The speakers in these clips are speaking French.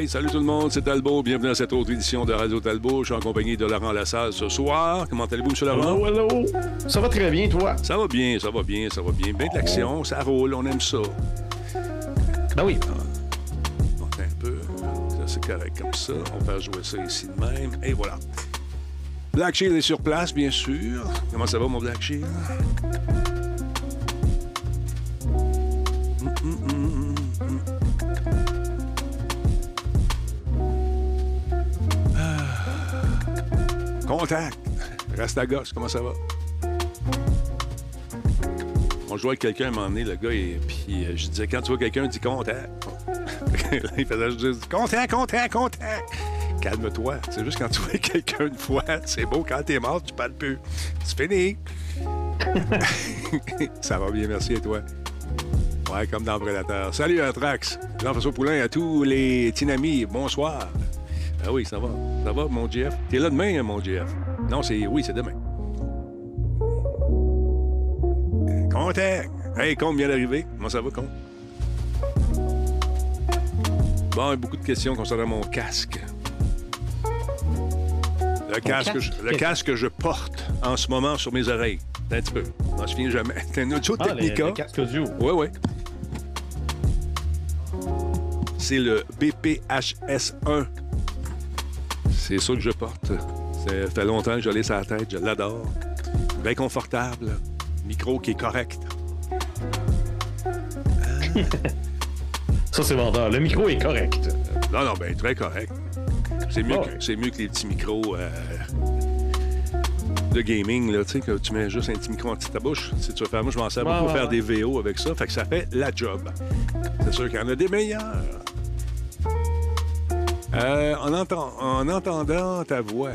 Hey, salut tout le monde, c'est Talbot. Bienvenue à cette autre édition de Radio Talbot. Je suis en compagnie de Laurent Lassalle ce soir. Comment allez-vous, M. Laurent? Hello, hello. Ça va très bien, toi? Ça va bien, ça va bien, ça va bien. Bien de l'action, ça roule, on aime ça. Ben oui. Bon, attends un peu. Ça, c'est correct comme ça. On va jouer ça ici de même. Et voilà. Black Shield est sur place, bien sûr. Comment ça va, mon Black Shield? Reste à gosse, comment ça va? On jouait avec quelqu'un à un moment donné, le gars, et puis euh, je disais, quand tu vois quelqu'un, dis contact. Là, il faisait juste contact, contact, contact. Calme-toi. C'est juste quand tu vois quelqu'un une fois, c'est beau. Quand t'es mort, tu parles plus. C'est fini. ça va bien, merci et toi? Ouais, comme dans Prédateur. Salut, Anthrax. Jean-François Poulain à tous les Tinamis. Bonsoir. Ah oui, ça va. Ça va, mon Jeff? T'es là demain, hein, mon Jeff? Non, c'est... Oui, c'est demain. Contact. Hey, Comte vient d'arriver. Comment ça va, Comte? Bon, beaucoup de questions concernant mon casque. Le casque, casque? je, le casque que je porte en ce moment sur mes oreilles. Un petit peu. Je m'en souviens jamais. C'est un Audio Ah, le, Technica. le casque audio. Oui, oui. C'est le BPHS1. C'est ça que je porte. Ça fait longtemps que je l'ai sur la tête. Je l'adore. Bien confortable. Micro qui est correct. Ça, c'est vendeur. Le micro est correct. Non, non, ben très correct. C'est mieux, Ah que, mieux les petits micros euh, de gaming, là, tu sais, que tu mets juste un petit micro en de ta bouche. Si tu veux faire, moi, je m'en sers beaucoup pour faire des VO avec ça. Fait que ça fait la job. C'est sûr qu'il y en a des meilleurs. Euh, en entendant ta voix.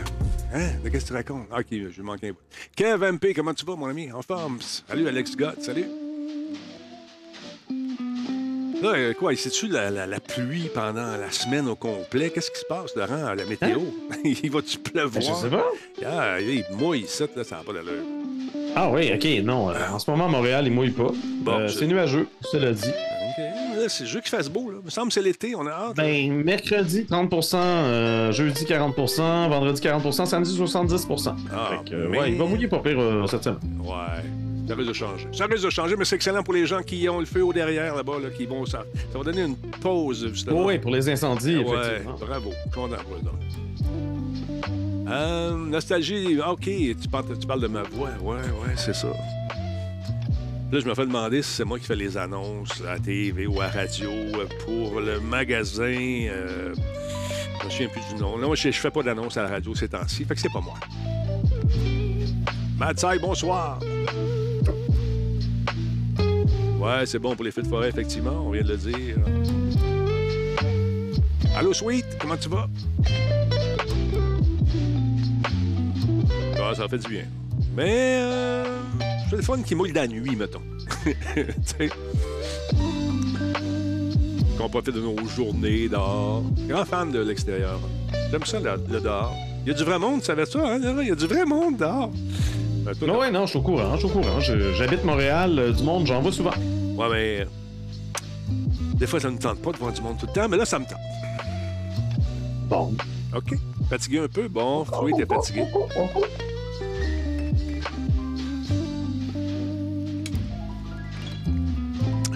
Hein? De qu'est-ce que tu racontes? Ah, OK, je vais manquer un bout. Kev MP, comment tu vas, mon ami? En forme? Salut, Alex Gott, salut. Là, euh, quoi, c'est-tu la, la- la pluie pendant la semaine au complet? Qu'est-ce qui se passe, Laurent, à la météo? Il va-tu pleuvoir? Ben, je sais pas. Ah, il mouille ici, là, ça n'a pas d'allure. Ah oui, OK, non. euh, en ce moment, Montréal, il mouille pas. Bon, Euh, c'est nuageux, cela dit. C'est juste qu'il fasse beau, là. Il me semble que c'est l'été, on a hâte. Ben, mercredi, 30% euh, jeudi, 40% vendredi, 40% samedi, 70 Ah, Fait que, euh, mais- ouais, il va mouiller pas pire euh, cette semaine. Ouais. Ça risque de changer. Ça risque de changer, mais c'est excellent pour les gens qui ont le feu au derrière là-bas, là, qui vont ça. Ça va donner une pause, justement. oui, pour les incendies, Ouais, effectivement. bravo. Content pour eux. Euh, nostalgie, ah, OK, tu parles, tu parles de ma voix. Ouais, ouais, c'est ça. Là, je me fais demander si c'est moi qui fais les annonces à TV ou à radio euh, pour le magasin. euh, je me souviens plus du nom. Non, je, je fais pas d'annonces à la radio ces temps-ci, fait que c'est pas moi. Matsai, bonsoir. Ouais, c'est bon pour les feux de forêt, effectivement, on vient de le dire. Allô, Sweet, comment tu vas? Ah, ça fait du bien. Mais, euh, c'est le fun qui mouille la nuit, mettons. Qu'on profite de nos journées dehors. Grand fan de l'extérieur. J'aime ça, le, le dehors. Il y a du vrai monde, tu savais ça, hein? Il y a du vrai monde dehors. Ben, toi, Non, ouais, non, je suis au courant, je suis au courant. J'habite Montréal, euh, du monde, j'en vois souvent. Ouais, mais. euh, Des fois, ça ne me tente pas de voir du monde tout le temps, mais là, ça me tente. Bon. OK. Fatigué un peu? Bon, oui, t'es fatigué.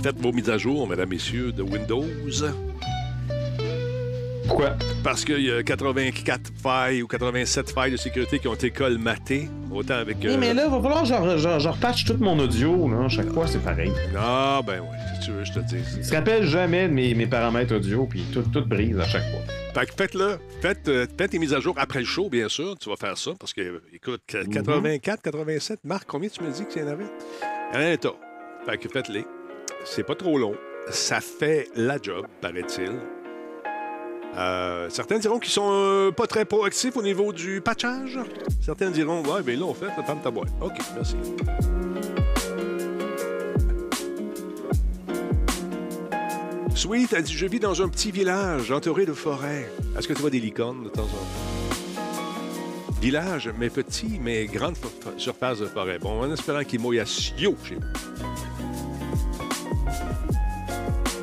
Faites vos mises à jour, mesdames, messieurs, de Windows. Pourquoi? Parce qu'il y a 84 failles ou 87 failles de sécurité qui ont été colmatées. Autant avec. Oui, euh, mais là, il va falloir que je, je, je repatche tout mon audio. Là. Chaque fois, c'est pareil. Ah, ben oui, si tu veux, je te dis. Il se rappelle jamais de mes, mes paramètres audio, puis tout, tout brise à chaque fois. Fait que faites-le. Faites, euh, faites tes mises à jour après le show, bien sûr. Tu vas faire ça parce que, écoute, 84, 87, Marc, combien tu me dis qu'il y en avait? Il y en un tas. Fait que faites-les. C'est pas trop long. Ça fait la job, paraît-il. Euh, certains diront qu'ils sont euh, pas très proactifs au niveau du patchage. Certains diront, ouais, ben là, on fait, ferme ta boîte. OK, merci. Sweet a dit Je vis dans un petit village entouré de forêts. Est-ce que tu vois des licornes de temps en temps? Village, mais petit, mais grande surface de forêt. Bon, en espérant qu'il mouille à Sio chez vous.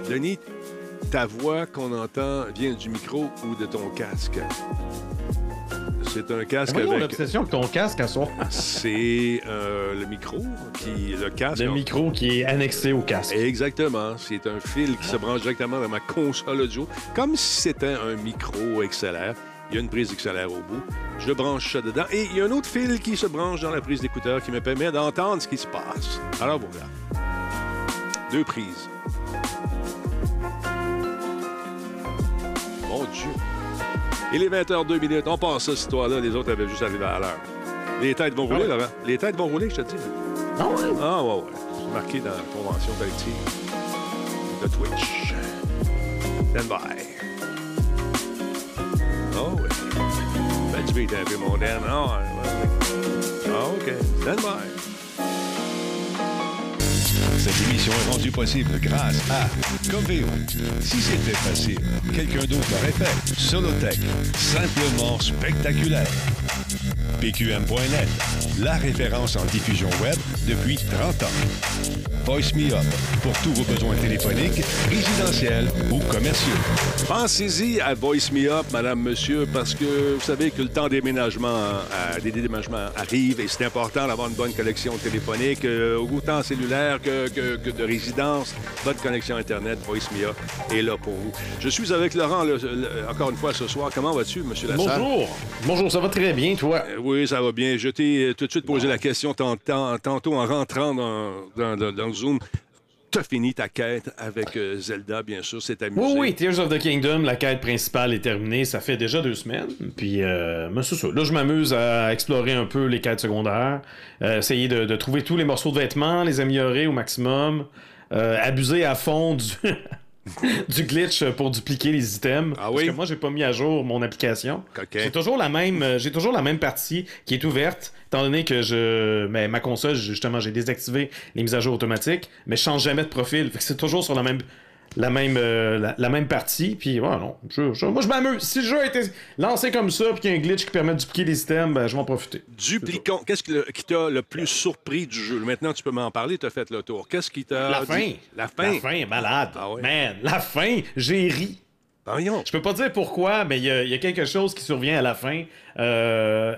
Denis, ta voix qu'on entend vient du micro ou de ton casque? C'est un casque Voyons avec. l'obsession de ton casque à soi. C'est euh, le micro qui. Le casque. Le micro qui est annexé au casque. Exactement. C'est un fil qui se branche directement dans ma console audio, comme si c'était un micro XLR. Il y a une prise XLR au bout. Je branche ça dedans. Et il y a un autre fil qui se branche dans la prise d'écouteur qui me permet d'entendre ce qui se passe. Alors voilà. Deux prises. Dieu. Il est 20h02 minutes. On passe cette histoire-là. Les autres avaient juste arrivé à l'heure. Les têtes vont rouler, Ah ouais? Laurent. Les têtes vont rouler, je te dis. Ah ouais? Ah, ouais, ouais. C'est marqué dans la convention collective de Twitch. Stand by. Oh, oui. Ben, tu un peu Dan. Ah, ouais, ouais, ouais. Ah, OK. Stand by. Cette émission est rendue possible grâce à Coveo. Si c'était facile, quelqu'un d'autre l'aurait fait. Solotech, simplement spectaculaire. PQM.net, la référence en diffusion web depuis 30 ans. Voice Me Up, pour tous vos besoins téléphoniques, résidentiels ou commerciaux. Pensez-y à Voice Me Up, madame, monsieur, parce que vous savez que le temps des déménagements, euh, des déménagements arrive et c'est important d'avoir une bonne connexion téléphonique, euh, autant cellulaire que, que- que de résidence. Votre connexion Internet, Voice Me Up, est là pour vous. Je suis avec Laurent, le- le- encore une fois ce soir. Comment vas-tu, monsieur Lassalle? Bonjour. Bonjour, ça va très bien, toi? Euh, Oui, ça va bien. Je t'ai tout de suite posé la question tant- tant- tantôt en rentrant dans, dans, dans- dans le Zoom. T'as fini ta quête avec euh, Zelda, bien sûr, c'est amusé. Oui, oui, Tears of the Kingdom, la quête principale est terminée. Ça fait déjà deux semaines. Puis, euh, mais c'est ça. Là, je m'amuse à explorer un peu les quêtes secondaires, euh, essayer de, de trouver tous les morceaux de vêtements, les améliorer au maximum, euh, abuser à fond du, du glitch pour dupliquer les items. Ah Parce oui? que moi, j'ai pas mis à jour mon application. J'ai toujours la même, j'ai toujours la même partie qui est ouverte, étant donné que je, mais ma console, justement, j'ai désactivé les mises à jour automatiques, mais je change jamais de profil. Fait que c'est toujours sur la même, la même, euh, la, la même partie. Puis ouais, non, je- je- moi je m'amuse. Si le jeu a été lancé comme ça, puis qu'il y a un glitch qui permet de dupliquer les items, ben je vais en profiter. Dupliquons. Qu'est-ce qui, t'a le plus surpris du jeu? Maintenant, tu peux m'en parler, tu as fait le tour. Qu'est-ce qui t'a. La dit- fin. La fin? La fin est malade. Ah ouais? Man, la fin, j'ai ri. Voyons. Je peux pas dire pourquoi, mais il y, a- il y a quelque chose qui survient à la fin. Euh...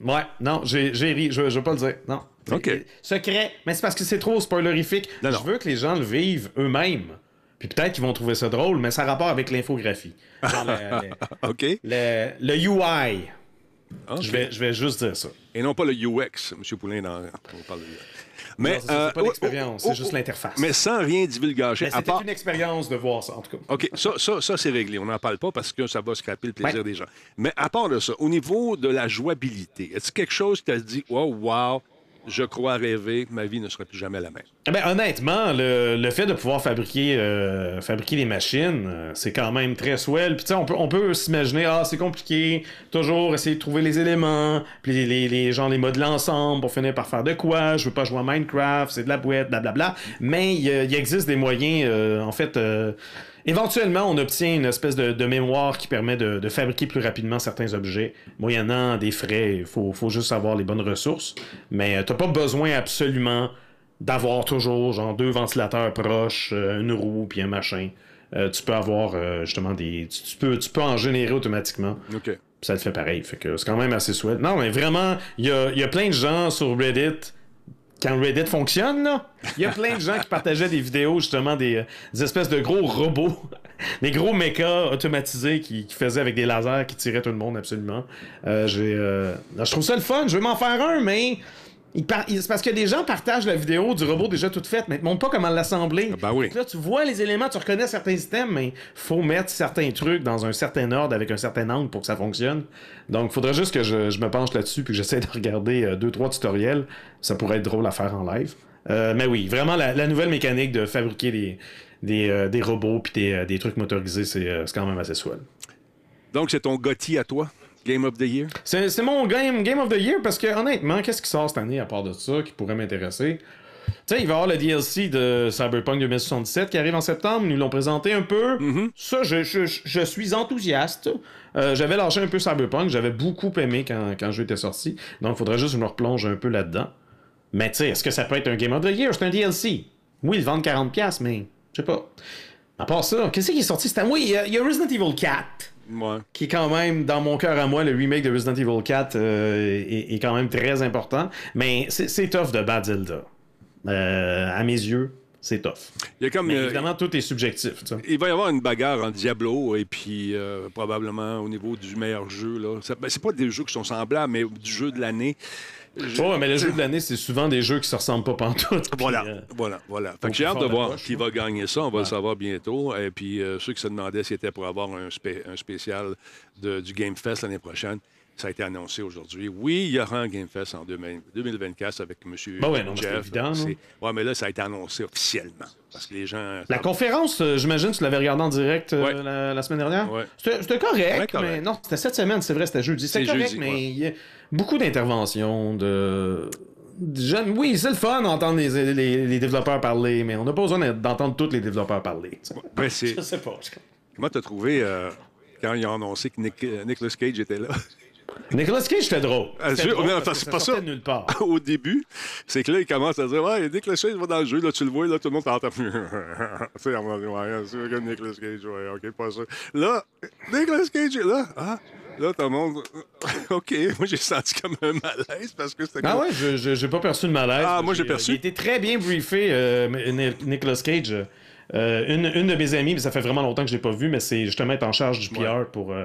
Ouais, non, j'ai ri, je, je veux pas le dire. Non. OK. Secret, mais c'est parce que c'est trop spoilerifique. Non, non. Je veux que les gens le vivent eux-mêmes. Puis peut-être qu'ils vont trouver ça drôle, mais ça a rapport avec l'infographie. Le, OK. le- le UI. Je, vais, je vais juste dire ça. Et non pas le UX, M. Poulain, dans... on parle de Mais, c'est ça, euh, c'est pas oh, l'expérience, oh, c'est juste oh, l'interface. Mais sans rien à c'était part... une expérience de voir ça, en tout cas. OK, ça, ça, ça c'est réglé. On n'en parle pas parce que ça va scraper le plaisir Ouais. des gens. Mais à part de ça, au niveau de la jouabilité, est-ce quelque chose qui t'a dit « Oh, wow, je crois rêver, ma vie ne sera plus jamais la même Eh Ben, honnêtement, le, le fait de pouvoir fabriquer, euh, fabriquer des machines, euh, c'est quand même très swell. Puis, on peut, on peut s'imaginer, ah, c'est compliqué, toujours essayer de trouver les éléments, puis les, les, les gens les modeler ensemble pour finir par faire de quoi. Je veux pas jouer à Minecraft, c'est de la boîte, blablabla. Mais il y, a- il existe des moyens, euh, en fait. Euh, Éventuellement, on obtient une espèce de, de mémoire qui permet de, de fabriquer plus rapidement certains objets, moyennant des frais. Il faut, faut juste avoir les bonnes ressources. Mais tu t'as pas besoin absolument d'avoir toujours genre deux ventilateurs proches, euh, une roue puis un machin. Euh, tu peux avoir euh, justement des. Tu, tu peux, tu peux en générer automatiquement. ». OK. Ça le fait pareil. Fait que c'est quand même assez souhait. Non, mais vraiment, il y a, il y a plein de gens sur Reddit. Quand Reddit fonctionne, là, il y a plein de gens qui partageaient des vidéos, justement, des, euh, espèces de gros robots, des gros mechas automatisés qui, faisaient avec des lasers qui tiraient tout le monde, absolument. Euh, j'ai, euh, je trouve ça le fun, je veux m'en faire un, mais par- c'est parce que des gens partagent la vidéo du robot déjà toute faite, mais ils ne montrent pas comment l'assembler. ben oui. Fait que Là, tu vois les éléments, tu reconnais certains systèmes, mais faut mettre certains trucs dans un certain ordre avec un certain angle pour que ça fonctionne. Donc, il faudrait juste que je, je me penche là-dessus puis que j'essaie de regarder euh, deux, trois tutoriels. Ça pourrait être drôle à faire en live. Euh, mais oui, vraiment, la, la nouvelle mécanique de fabriquer des, des, euh, des robots puis des, des trucs motorisés, c'est c'est quand même assez swell. Donc, c'est ton Gotti à toi, Game of the Year? C'est mon game, game of the Year parce que, honnêtement, qu'est-ce qui sort cette année à part de ça qui pourrait m'intéresser? Tu sais, il va y avoir le DLC de Cyberpunk 2077 qui arrive en septembre. Ils nous l'ont présenté un peu. Ça, je, je- je- je suis enthousiaste. Euh, j'avais lâché un peu Cyberpunk. J'avais beaucoup aimé quand, quand le jeu était sorti. Donc, il faudrait juste que je me replonge un peu là-dedans. Mais tu sais, est-ce que ça peut être un Game of the Year? C'est un DLC. Oui, ils vendent 40$, mais je sais pas. À part ça, qu'est-ce qui est sorti? Cette année? Oui, il y a- il y, a Resident Evil 4, Ouais. qui est quand même, dans mon cœur à moi, le remake de Resident Evil 4 euh, est, est quand même très important. Mais c'est tough de battre Zelda. Euh, à mes yeux, c'est tough. Il y a comme. Mais euh, évidemment, tout est subjectif. il va y avoir une bagarre entre Diablo et puis euh, probablement au niveau du meilleur jeu. Là. Ben, c'est pas des jeux qui sont semblables, mais du jeu de l'année. Je- Ouais, mais le jeu de l'année, c'est souvent des jeux qui se ressemblent pas pantoute. Voilà, euh, voilà, voilà. Fait que j'ai hâte de voir poche, qui va gagner ça. On va le savoir bientôt. Et puis, euh, ceux qui se demandaient si c'était pour avoir un, spé- un spécial de- du Game Fest l'année prochaine, ça a été annoncé aujourd'hui. Oui, il y aura un Game Fest en 2000 2024 avec M. Ben ouais, non, Jeff. évident, non? Ouais, mais là, ça a été annoncé officiellement. Parce que les gens. La conférence, euh, j'imagine, tu l'avais regardée en direct euh, Ouais. la, la semaine dernière? Ouais. C'était correct, Ouais, correct. mais non, c'était cette semaine, c'est vrai, c'était jeudi. C'était C'est correct, jeudi, mais il y a beaucoup d'interventions, de... Oui, c'est le fun d'entendre les, les- les développeurs parler, mais on n'a pas besoin d'entendre tous les développeurs parler. Ouais, Je sais pas. Comment t'as trouvé euh, quand ils ont annoncé que Nick- Nicolas Cage était là? Nicolas Cage, c'était drôle. Ah, C'était je- drôle non, parce c'est que pas sortait ça. de nulle part. Au début, c'est que là, il commence à dire Ouais, Nicolas Cage va dans le jeu, là, tu le vois, là, tout le monde t'entend. tu sais, on va dire Ouais, c'est vrai que Nicolas Cage, ouais, ok, pas ça. Là, Nicolas Cage est là. Ah, là, tout le monde. ok, moi, j'ai senti comme un malaise parce que c'était Ah comme- ouais, je- pas perçu de malaise. Ah, moi, j'ai euh, perçu. Il était très bien briefé, euh, Ni- Nicolas Cage. Euh, une, une de mes amies, mais ça fait vraiment longtemps que je l'ai pas vu, mais c'est justement être en charge du PR pour, euh,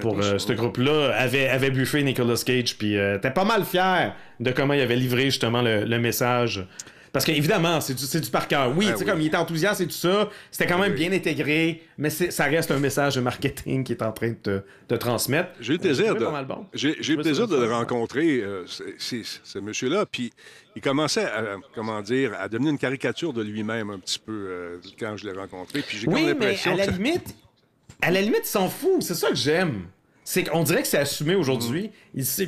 pour tous, euh, ce groupe-là, avait, avait briefé Nicolas Cage, puis euh, t'es pas mal fier de comment il avait livré justement le, le message. Parce qu'évidemment, c'est du, c'est du par cœur. Oui, Ben tu sais, oui. comme il était enthousiaste et tout ça, c'était quand même oui. bien intégré, mais ça reste un message de marketing qui est en train de te, transmettre. J'ai eu le plaisir, de, bon. j'ai, plaisir de le rencontrer, euh, ce monsieur-là. Puis il commençait à, comment dire, à devenir une caricature de lui-même un petit peu euh, quand je l'ai rencontré. Puis j'ai Oui, mais l'impression à la que ça- limite, à la limite, il s'en fout. C'est ça que j'aime. C'est qu'on dirait que c'est assumé aujourd'hui.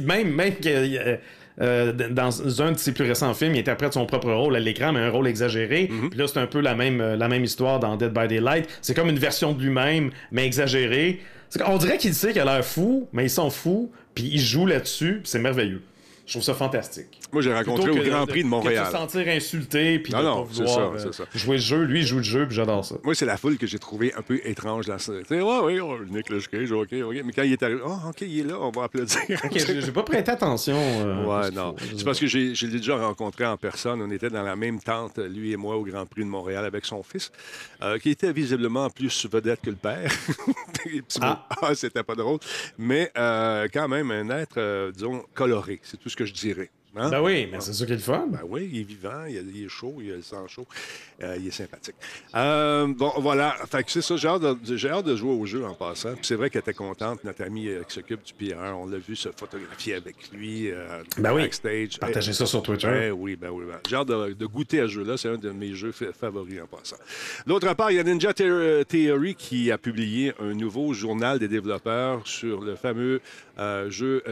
Même, même que euh, euh, dans un de ses plus récents films, il interprète son propre rôle à l'écran, mais un rôle exagéré. Mm-hmm. Puis là, c'est un peu la même, la même histoire dans Dead by Daylight. C'est comme une version de lui-même, mais exagérée. Qu'on dirait qu'il sait qu'il a l'air fou, mais il s'en fout, puis il joue là-dessus, c'est merveilleux. Je trouve ça fantastique. Moi, j'ai rencontré au que Grand Prix de Que Montréal. de se sentir insulté, puis Non, de non, pas vouloir ça, euh, jouer le jeu. Lui, il joue le jeu, puis j'adore ça. Moi, c'est la foule que j'ai trouvé un peu étrange. Là. Tu sais, ouais, oui, oh, Nicolas Cage, OK, OK. Mais quand il est arrivé, oh, OK, il est là, on va applaudir. Ok, j'ai pas prêté attention. euh, Ouais, non. C'est parce que j'ai, je l'ai déjà rencontré en personne. On était dans la même tente, lui et moi, au Grand Prix de Montréal avec son fils, euh, qui était visiblement plus vedette que le père. Ah. Ah, c'était pas drôle. Mais euh, quand même, un être, disons, coloré. C'est tout ce que je dirais. Hein? Ben oui, mais c'est ça qui est le fun. Ben oui, il est vivant, il, il est chaud, il a le sang chaud, euh, il est sympathique. Euh, bon, voilà. Fait que c'est ça, j'ai hâte, de, hâte de jouer au jeu en passant. Puis c'est vrai qu'elle était contente, notre amie euh, qui s'occupe du PR. On l'a vu se photographier avec lui Ben oui. backstage. Partagez ça sur Twitter. Ben oui, ben oui. ben. J'ai hâte de, de goûter à ce jeu-là. C'est un de mes jeux fa- favoris en passant. D'autre part, il y a Ninja The- Theory qui a publié un nouveau journal des développeurs sur le fameux jeu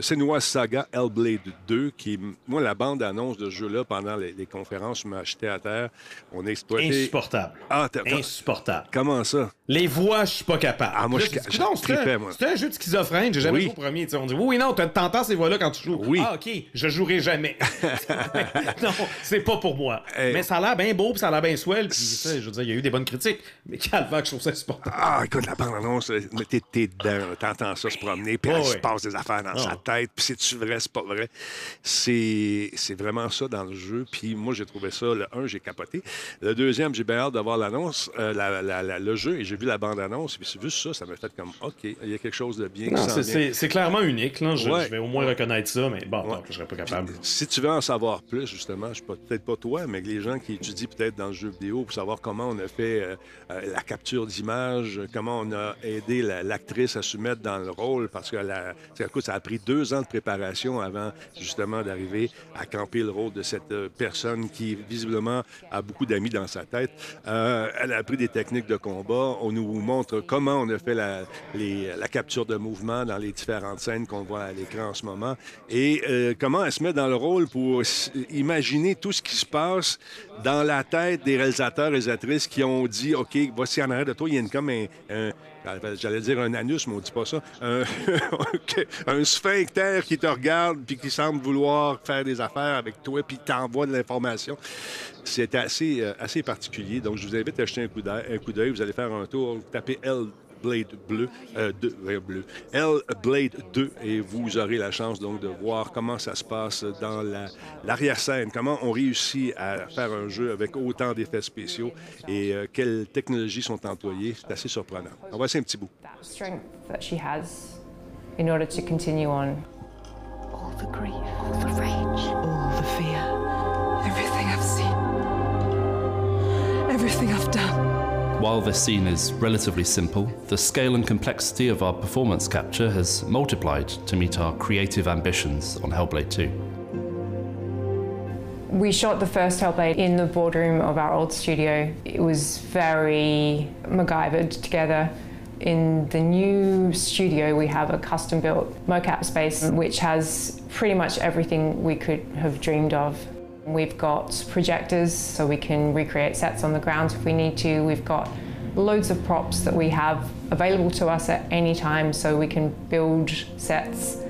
Senua Saga Hellblade 2, qui, moi, la bande-annonce de ce jeu-là, pendant les, les conférences, m'a acheté à terre. On a exploité... Insupportable. Ah, Insupportable. Comment ça? Les voix, je suis pas capable. Ah, moi, je- je coudonc, c'est un- jeu de schizophrène, j'ai jamais Oui. joué au premier. tu sais, On dit oui, non, t'entends ces voix-là quand tu joues. Oui. Ah, ok, je jouerai jamais. non, c'est pas pour moi. Hey. Mais ça a l'air bien beau, puis ça a l'air bien swell, puis je veux dire, il y a eu des bonnes critiques. Mais calvaire, je trouve ça insupportable. Ah, écoute, la bande-annonce, t'es, dedans, t'entends ça se promener, puis Ouais, il se passe des affaires dans sa Ah. tête, puis c'est-tu vrai, c'est pas vrai? C'est, vraiment ça dans le jeu, puis moi, j'ai trouvé ça, le un, j'ai capoté. Le deuxième, j'ai bien hâte d'avoir l'annonce, euh, la- la- la- le jeu, et j'ai vu la bande-annonce, puis c'est juste ça, ça m'a fait comme, OK, il y a quelque chose de bien qui Non, s'en c'est- clairement unique, là. Je, Ouais. je vais au moins reconnaître ça, mais bon, Ouais. non, je serais pas capable. Si tu veux en savoir plus, justement, je suis peut-être pas toi, mais les gens qui étudient peut-être dans le jeu vidéo pour savoir comment on a fait euh, euh, la capture d'image, comment on a aidé la- l'actrice à se mettre dans le rôle, parce que la, écoute, ça a pris deux ans de préparation avant justement d'arriver à camper le rôle de cette euh, personne qui visiblement a beaucoup d'amis dans sa tête. Elle a appris des techniques de combat. On nous montre comment on a fait la, capture de mouvement dans les différentes scènes qu'on voit à l'écran en ce moment. Et euh, comment elle se met dans le rôle pour imaginer tout ce qui se passe dans la tête des réalisateurs et réalisatrices qui ont dit OK, voici en arrière de toi, il y a une, comme un- j'allais dire un anus, mais on dit pas ça, un, un sphincter qui te regarde puis qui semble vouloir faire des affaires avec toi puis t'envoie de l'information. C'est assez, euh, assez particulier. Donc, je vous invite à jeter un coup d'œil. Vous allez faire un tour, tapez L Blade bleu, euh, bleu, L Blade 2, et vous aurez la chance donc de voir comment ça se passe dans l'arrière-scène, comment on réussit à faire un jeu avec autant d'effets spéciaux et euh, quelles technologies sont employées. C'est assez surprenant. On essayer un petit bout. in order to continue on. All the grief, all the rage, all the fear, everything I've seen, everything I've done. While this scene is relatively simple, the scale and complexity of our performance capture has multiplied to meet our creative ambitions on Hellblade 2. We shot the first Hellblade in the boardroom of our old studio. It was very MacGyvered together. In the new studio, we have a custom built mocap space which has pretty much everything we could have dreamed of. We've got projectors so we can recreate sets on the ground if we need to. We've got loads of props that we have available to us at any time so we can build sets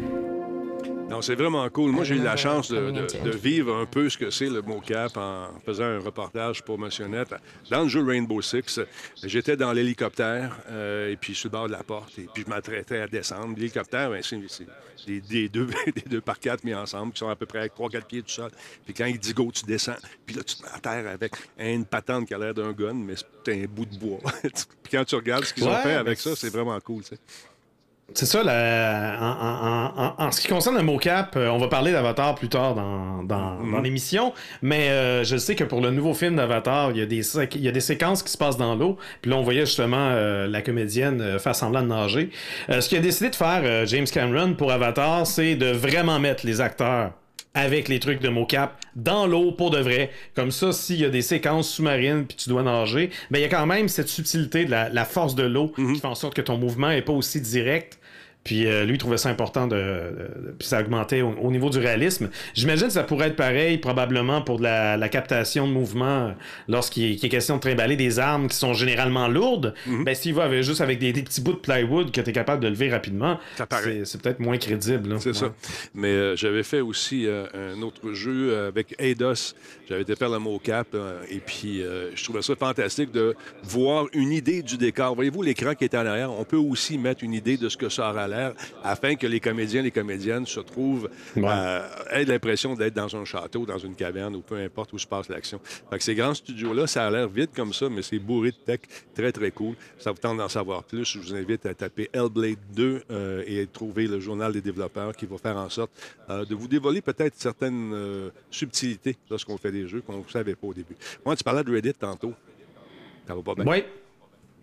Non, c'est vraiment cool. Moi, j'ai eu la chance de, vivre un peu ce que c'est le mocap en faisant un reportage pour Motionnette. Dans le jeu Rainbow Six, j'étais dans l'hélicoptère euh, et puis sur le bord de la porte et puis je m'apprêtais à descendre. L'hélicoptère, ben, c'est des, deux, des deux par quatre mis ensemble qui sont à peu près à 3-4 pieds du sol. Puis quand il dit go, tu descends. Puis là, tu te mets à terre avec une patente qui a l'air d'un gun, mais c'est un bout de bois. puis quand tu regardes ce qu'ils ont fait avec ça, c'est vraiment cool. C'est ça, en, ce qui concerne le mocap, euh, on va parler d'Avatar plus tard dans, mm-hmm. l'émission, mais euh, je sais que pour le nouveau film d'Avatar, il, y a des, il y a des séquences qui se passent dans l'eau, puis là on voyait justement euh, la comédienne faire semblant de nager. ce qu'il a décidé de faire James Cameron pour Avatar, c'est de vraiment mettre les acteurs avec les trucs de mocap dans l'eau pour de vrai. Comme ça, s'il y a des séquences sous-marines puis tu dois nager, ben il y a quand même cette subtilité de la, force de l'eau mhm. qui fait en sorte que ton mouvement est pas aussi direct puis euh, lui, il trouvait ça important de. puis ça augmentait au, niveau du réalisme. J'imagine que ça pourrait être pareil, probablement, pour de la, captation de mouvement lorsqu'il est, question de trimballer des armes qui sont généralement lourdes. Mhm. Ben, s'il va juste avec des, petits bouts de plywood que tu es capable de lever rapidement, c'est peut-être moins crédible. C'est ça. Mais euh, j'avais fait aussi euh, un autre jeu avec Eidos. J'avais été faire le mocap et puis je trouvais ça fantastique de voir une idée du décor. Voyez-vous l'écran qui est en arrière? On peut aussi mettre une idée de ce que ça aura afin que les comédiens et les comédiennes se trouvent, euh, aient l'impression d'être dans un château, dans une caverne ou peu importe où se passe l'action. Fait que ces grands studios-là, ça a l'air vite comme ça, mais c'est bourré de tech, très, très cool. Ça vous tente d'en savoir plus. Je vous invite à taper Hellblade 2 euh, et trouver le journal des développeurs qui va faire en sorte euh, de vous dévoiler peut-être certaines subtilités lorsqu'on fait des jeux qu'on ne savait pas au début. Moi, tu parlais de Reddit tantôt. Ça va pas bien? Oui.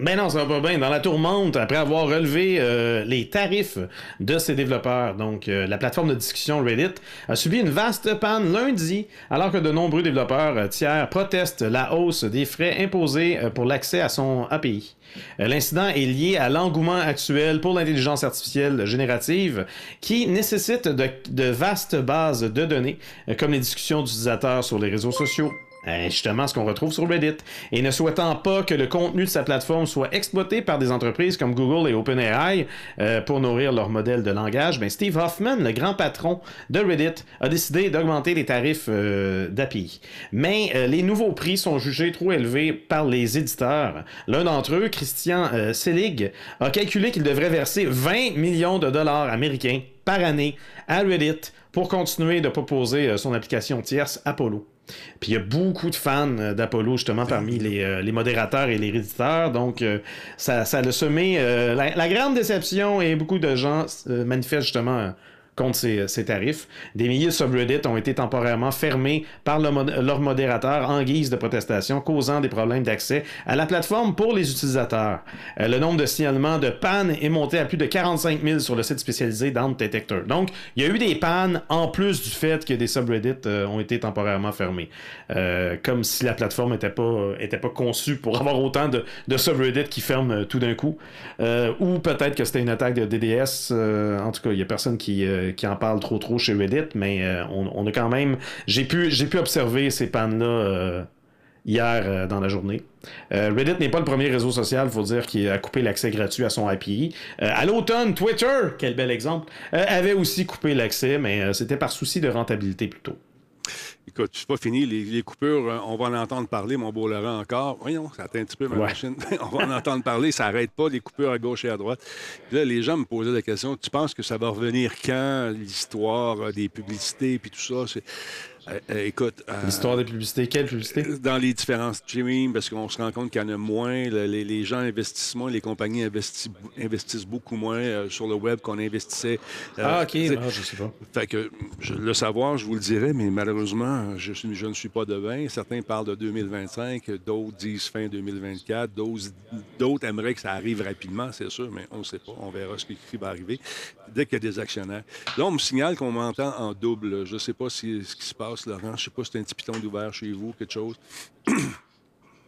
Mais non, ça va pas bien. Dans la tourmente, après avoir relevé euh, les tarifs de ses développeurs, donc euh, la plateforme de discussion Reddit a subi une vaste panne lundi, alors que de nombreux développeurs euh, tiers protestent la hausse des frais imposés pour l'accès à son API. L'incident est lié à l'engouement actuel pour l'intelligence artificielle générative qui nécessite de vastes bases de données, comme les discussions d'utilisateurs sur les réseaux sociaux, justement ce qu'on retrouve sur Reddit. Et ne souhaitant pas que le contenu de sa plateforme soit exploité par des entreprises comme Google et OpenAI euh, pour nourrir leur modèle de langage, ben Steve Hoffman, le grand patron de Reddit, a décidé d'augmenter les tarifs euh, d'API. Mais les nouveaux prix sont jugés trop élevés par les éditeurs. L'un d'entre eux, Christian Selig, a calculé qu'il devrait verser 20 millions de dollars américains par année à Reddit pour continuer de proposer son application tierce Apollo. Puis il y a beaucoup de fans euh, d'Apollo, justement, parmi euh, les, modérateurs et les éditeurs. Donc, euh, ça, ça a semé la, la, grande déception et beaucoup de gens manifestent justement contre ces, tarifs. Des milliers de subreddits ont été temporairement fermés par leur modérateur en guise de protestation, causant des problèmes d'accès à la plateforme pour les utilisateurs. Euh, le nombre de signalements de pannes est monté à plus de 45 000 sur le site spécialisé Down Detector. Donc, il y a eu des pannes en plus du fait que des subreddits euh, ont été temporairement fermés. Euh, comme si la plateforme n'était pas, était pas conçue pour avoir autant de, de subreddits qui ferment tout d'un coup. ou peut-être que c'était une attaque de DDS. en tout cas, il n'y a personne qui qui en parle trop trop chez Reddit, mais euh, on, a quand même. J'ai pu, observer ces pannes-là euh, hier euh, dans la journée. Reddit n'est pas le premier réseau social, il faut dire, qui a coupé l'accès gratuit à son API. À l'automne, Twitter, quel bel exemple, avait aussi coupé l'accès, mais c'était par souci de rentabilité plutôt. Écoute, c'est pas fini. Les, les coupures, euh, on va en entendre parler, mon beau Laurent, encore. Voyons, ça atteint un petit peu ma Ouais. machine. on va en entendre parler, ça n'arrête pas, les coupures à gauche et à droite. Puis là, les gens me posaient la question, tu penses que ça va revenir quand, l'histoire euh, des publicités, puis tout ça? Euh, euh, écoute... euh, L'histoire des publicités, quelle publicité? dans les différents streamings, parce qu'on se rend compte qu'il y en a moins. Le- les, les gens investissent moins, les compagnies investis- investissent beaucoup moins euh, sur le web qu'on investissait. Ah, ok, ah, je sais pas. fait que je- le savoir, je vous le dirais, mais malheureusement, je, suis- je ne suis pas devin. Certains parlent de 2025, d'autres disent fin 2024, d'autres, d'autres aimeraient que ça arrive rapidement, c'est sûr, mais on ne sait pas. On verra ce qui va arriver dès qu'il y a des actionnaires. Là, on me signale qu'on m'entend en double. Je ne sais pas si, ce qui se passe, Laurent. Je sais pas si c'est un petit piton d'ouvert chez vous, quelque chose.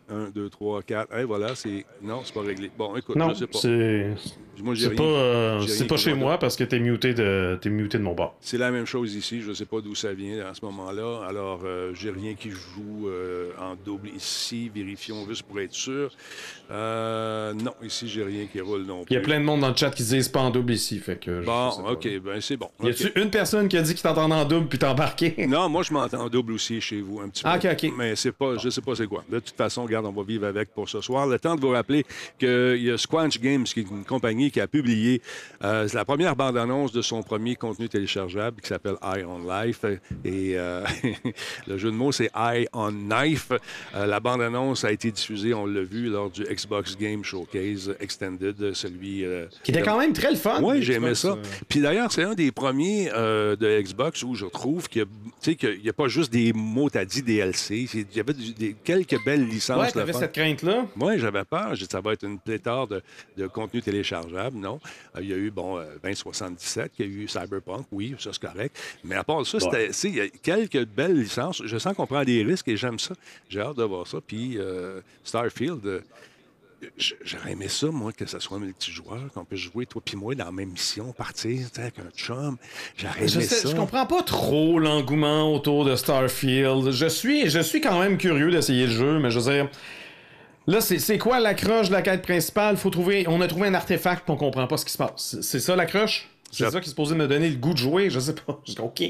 1, 2, 3, 4. Hey, voilà, c'est. Non, c'est pas réglé. Bon, écoute, Non, je sais pas. c'est Moi, pas, euh, c'est pas chez moi parce que t'es muté de, t'es muté de mon bord. C'est la même chose ici. Je ne sais pas d'où ça vient à ce moment-là. Alors, euh, j'ai rien qui joue euh, en double ici. Vérifions juste pour être sûr. Euh, non, ici, j'ai rien qui roule non plus. Il y a plein de monde dans le chat qui disent pas en double ici, fait que. Bon. OK, ben c'est bon. Y a-tu une personne qui a dit qu'il t'entendait en double puis t'as embarqué? Non, moi, je m'entends en double aussi chez vous un petit Ah, peu. OK, OK. Mais c'est pas, je sais pas c'est quoi. De toute façon, regarde, on va vivre avec pour ce soir. Le temps de vous rappeler qu'il y a Squanch Games, qui est une compagnie qui a publié euh, la première bande-annonce de son premier contenu téléchargeable qui s'appelle Eye on Life. Et euh, le jeu de mots, c'est Eye on Knife. Euh, la bande-annonce a été diffusée, on l'a vu, lors du Xbox Game Showcase Extended, celui... Qui était de- quand même très le fun. oui, j'aimais ça. Puis d'ailleurs, c'est un des premiers de Xbox où je trouve qu'il n'y a, pas juste des mots, t'as dit DLC. Il y avait des- quelques belles licences. Ouais, t'avais fun. cette crainte-là? Moi, j'avais peur. J'ai dit, ça va être une pléthore de, de contenu téléchargeable. Non? Euh, il y a eu, bon, euh, 2077, il y a eu Cyberpunk, oui, ça c'est correct. Mais à part ça, c'était- tu sais, il y a quelques belles licences. Je sens qu'on prend des risques et j'aime ça. J'ai hâte de voir ça. Puis euh, Starfield, euh, J'aurais aimé ça, moi, que ce soit multijoueur, qu'on puisse jouer, toi puis moi, dans la même mission, partir avec un chum. J'aurais aimé Je, sais- ça. je comprends pas trop l'engouement autour de Starfield. Je suis, je suis quand même curieux d'essayer le jeu, mais je veux dire. Là, c'est quoi l'accroche de la quête principale? Faut trouver, on a trouvé un artefact, puis on comprend pas ce qui se passe. C'est- ça l'accroche? C'est ça qui est supposé me donner le goût de jouer? Je sais pas. Je dis, OK.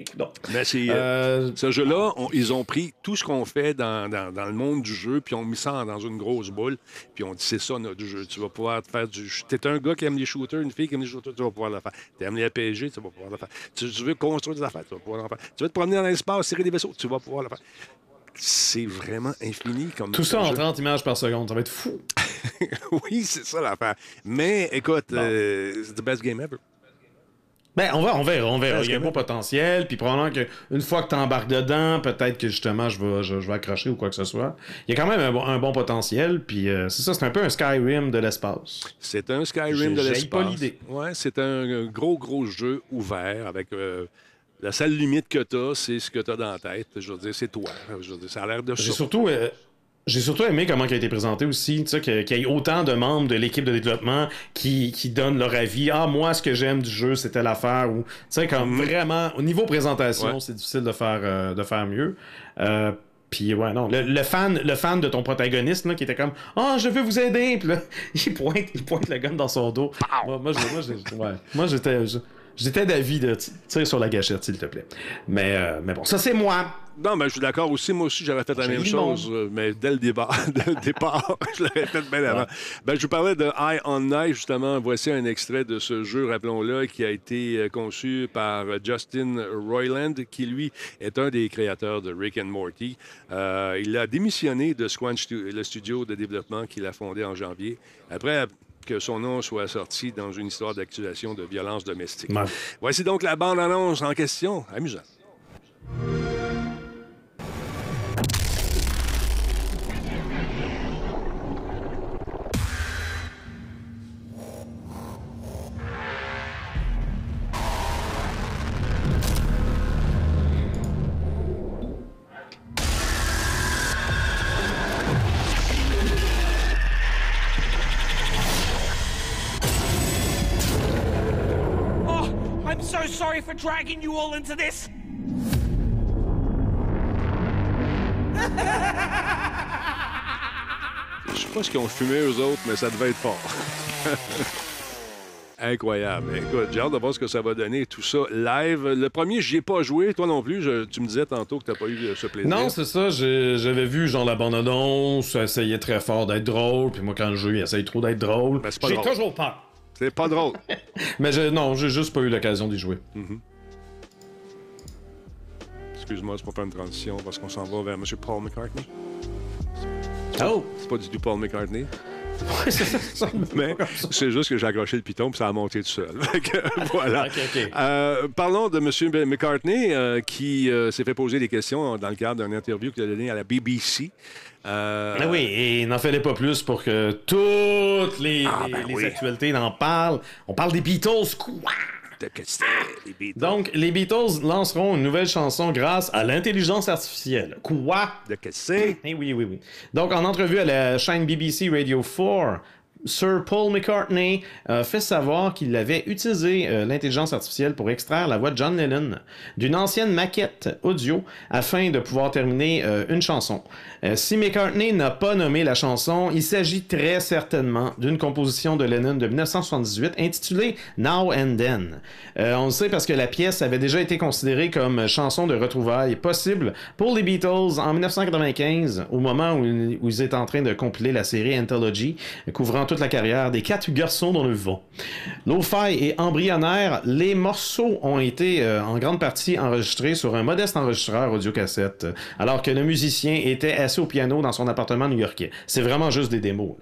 Écoute donc. Mais c'est, euh, Euh, Ce jeu-là, on- ils ont pris tout ce qu'on fait dans, dans- dans le monde du jeu, puis ont mis ça dans une grosse boule, puis on dit c'est ça notre jeu. Tu vas pouvoir te faire du. T'es un gars qui aime les shooters, une fille qui aime les shooters, tu vas pouvoir le faire. Tu aimes les RPG, tu vas pouvoir le faire. Tu, tu veux construire des affaires, tu vas pouvoir le faire. Tu veux te promener dans l'espace, tirer des vaisseaux, tu vas pouvoir le faire. C'est vraiment infini comme tout ça en jeu. 30 images par seconde, ça va être fou. oui, c'est ça l'affaire. Mais écoute, euh, c'est the best game ever. Ben, on va, on verra, on verra. Il y a un beau potentiel, puis probablement qu'une fois que tu embarques dedans, peut-être que justement je vais, je, je vais accrocher ou quoi que ce soit. Il y a quand même un, bon- un bon potentiel, puis euh, c'est ça, c'est un peu un Skyrim de l'espace. C'est un Skyrim de l'espace. pas l'idée. Ouais, c'est un gros, gros jeu ouvert avec. euh, la seule limite que tu as, c'est ce que tu as dans la tête. Je veux dire, c'est toi. Je veux dire, ça a l'air de ça. surtout, euh, j'ai surtout aimé comment il a été présenté aussi, tu sais, que- qu'il y ait autant de membres de l'équipe de développement qui, qui donnent leur avis. Ah, moi, ce que j'aime du jeu, c'était l'affaire. Ou, tu sais, comme vraiment, au niveau présentation. Ouais. c'est difficile de faire, euh, de faire mieux. Euh, puis ouais, non. Le, le fan, le fan de ton protagoniste, là, qui était comme Ah, je veux vous aider. Puis là, il pointe, il pointe le gun dans son dos. Moi, moi, ouais. J'étais. d'avis de t- tire sur la gâchette, s'il te plaît. Mais, euh, mais bon, ça c'est moi. Non, mais je suis d'accord aussi. Moi aussi, j'aurais fait la même chose, euh, mais dès le départ, dès le départ je l'aurais fait bien avant. Ben, je vous parlais de Eye on Night, justement. Voici un extrait de ce jeu, rappelons-le, qui a été euh, conçu par euh, Justin Roiland, qui, lui, est un des créateurs de Rick and Morty. Euh, il a démissionné de Squanch, le studio de développement qu'il a fondé en janvier, après que son nom soit sorti dans une histoire d'accusation de violence domestique. Ouais. Voici donc la bande-annonce en question. Amusant. Sorry for dragging you all into this. Je sais pas ce qu'ils ont fumé eux autres, mais ça devait être fort. Incroyable. Écoute, j'ai hâte de voir ce que ça va donner, tout ça live. Le premier, j'y ai pas joué, toi non plus. Je- tu me disais tantôt que t'as pas eu ce plaisir. Non, c'est ça. J'avais vu genre la bande-annonce, ça essayait très fort d'être drôle, puis moi quand le jeu il essaye trop d'être drôle, Ben, j'ai toujours peur. C'est pas drôle. Mais je- non, j'ai juste pas eu l'occasion d'y jouer. Excuse-moi, c'est pas faire une transition parce qu'on s'en va vers M. Paul McCartney. Oh! C'est pas du tout Paul McCartney. Ça, ça Mais c'est juste que j'ai accroché le piton puis ça a monté tout seul. Voilà. Euh, parlons de M. McCartney euh, qui euh, s'est fait poser des questions dans le cadre d'une interview qu'il a donnée à la BBC. Euh, Ah oui, et n'en fallait pas plus pour que toutes les, Ah, les- ben les oui. actualités en parlent. On parle des Beatles, quoi! Les. Donc, les Beatles lanceront une nouvelle chanson grâce à l'intelligence artificielle. Quoi? de que c'est. Eh oui, oui, oui. Donc, en entrevue à la chaîne BBC Radio 4, Sir Paul McCartney a fait savoir qu'il avait utilisé euh, l'intelligence artificielle pour extraire la voix de John Lennon d'une ancienne maquette audio afin de pouvoir terminer euh, une chanson. Euh, si McCartney n'a pas nommé la chanson, il s'agit très certainement d'une composition de Lennon de 1978 intitulée Now and Then. Euh, on le sait parce que la pièce avait déjà été considérée comme chanson de retrouvailles possible pour les Beatles en 1995, au moment où, ils étaient en train de compiler la série Anthology, couvrant toute la carrière des quatre garçons dans le vent. Lo-fi et embryonnaire, les morceaux ont été euh, en grande partie enregistrés sur un modeste enregistreur audiocassette, alors que le musicien était au piano dans son appartement new-yorkais. C'est vraiment juste des démos.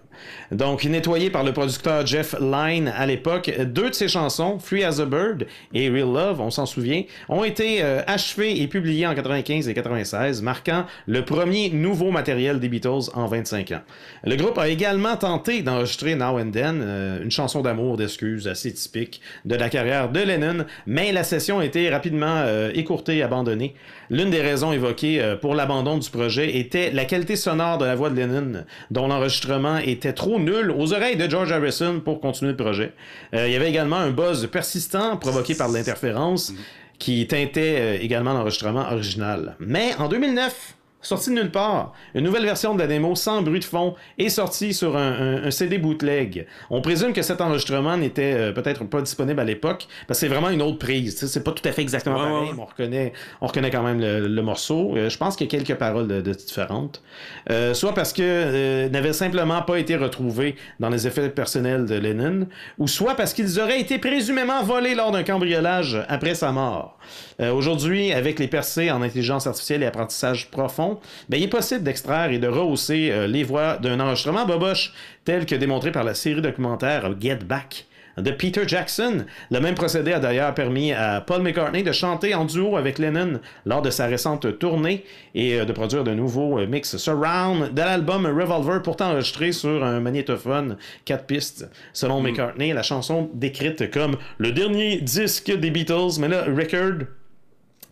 Donc, nettoyé par le producteur Jeff Lynne à l'époque, deux de ses chansons, Free as a Bird et Real Love, on s'en souvient, ont été euh, achevées et publiées en 95 et 96, marquant le premier nouveau matériel des Beatles en 25 ans. Le groupe a également tenté d'enregistrer Now and Then, euh, une chanson d'amour, d'excuses assez typique de la carrière de Lennon, mais la session a été rapidement euh, écourtée et abandonnée. L'une des raisons évoquées euh, pour l'abandon du projet était la qualité sonore de la voix de Lennon, dont l'enregistrement était trop nul aux oreilles de George Harrison pour continuer le projet. Euh, il y avait également un buzz persistant provoqué par l'interférence qui teintait euh, également l'enregistrement original. Mais en 2009, sorti de nulle part, une nouvelle version de la démo sans bruit de fond est sortie sur un, un- un CD bootleg. On présume que cet enregistrement n'était euh, peut-être pas disponible à l'époque parce que c'est vraiment une autre prise. C'est pas tout à fait exactement pareil, mais on reconnaît, on reconnaît quand même le, le morceau. Euh, je pense qu'il y a quelques paroles de, de différentes. Euh, soit parce que n'avaient simplement pas été retrouvés dans les effets personnels de Lennon, ou soit parce qu'ils auraient été présumément volés lors d'un cambriolage après sa mort. Aujourd'hui, avec les percées en intelligence artificielle et apprentissage profond, ben, il est possible d'extraire et de rehausser euh, les voix d'un enregistrement boboche, tel que démontré par la série documentaire Get Back de Peter Jackson. Le même procédé a d'ailleurs permis à Paul McCartney de chanter en duo avec Lennon lors de sa récente tournée et euh, de produire de nouveaux euh, mix surround de l'album Revolver, pourtant enregistré sur un magnétophone 4 pistes. Selon McCartney, la chanson décrite comme le dernier disque des Beatles, mais là, record,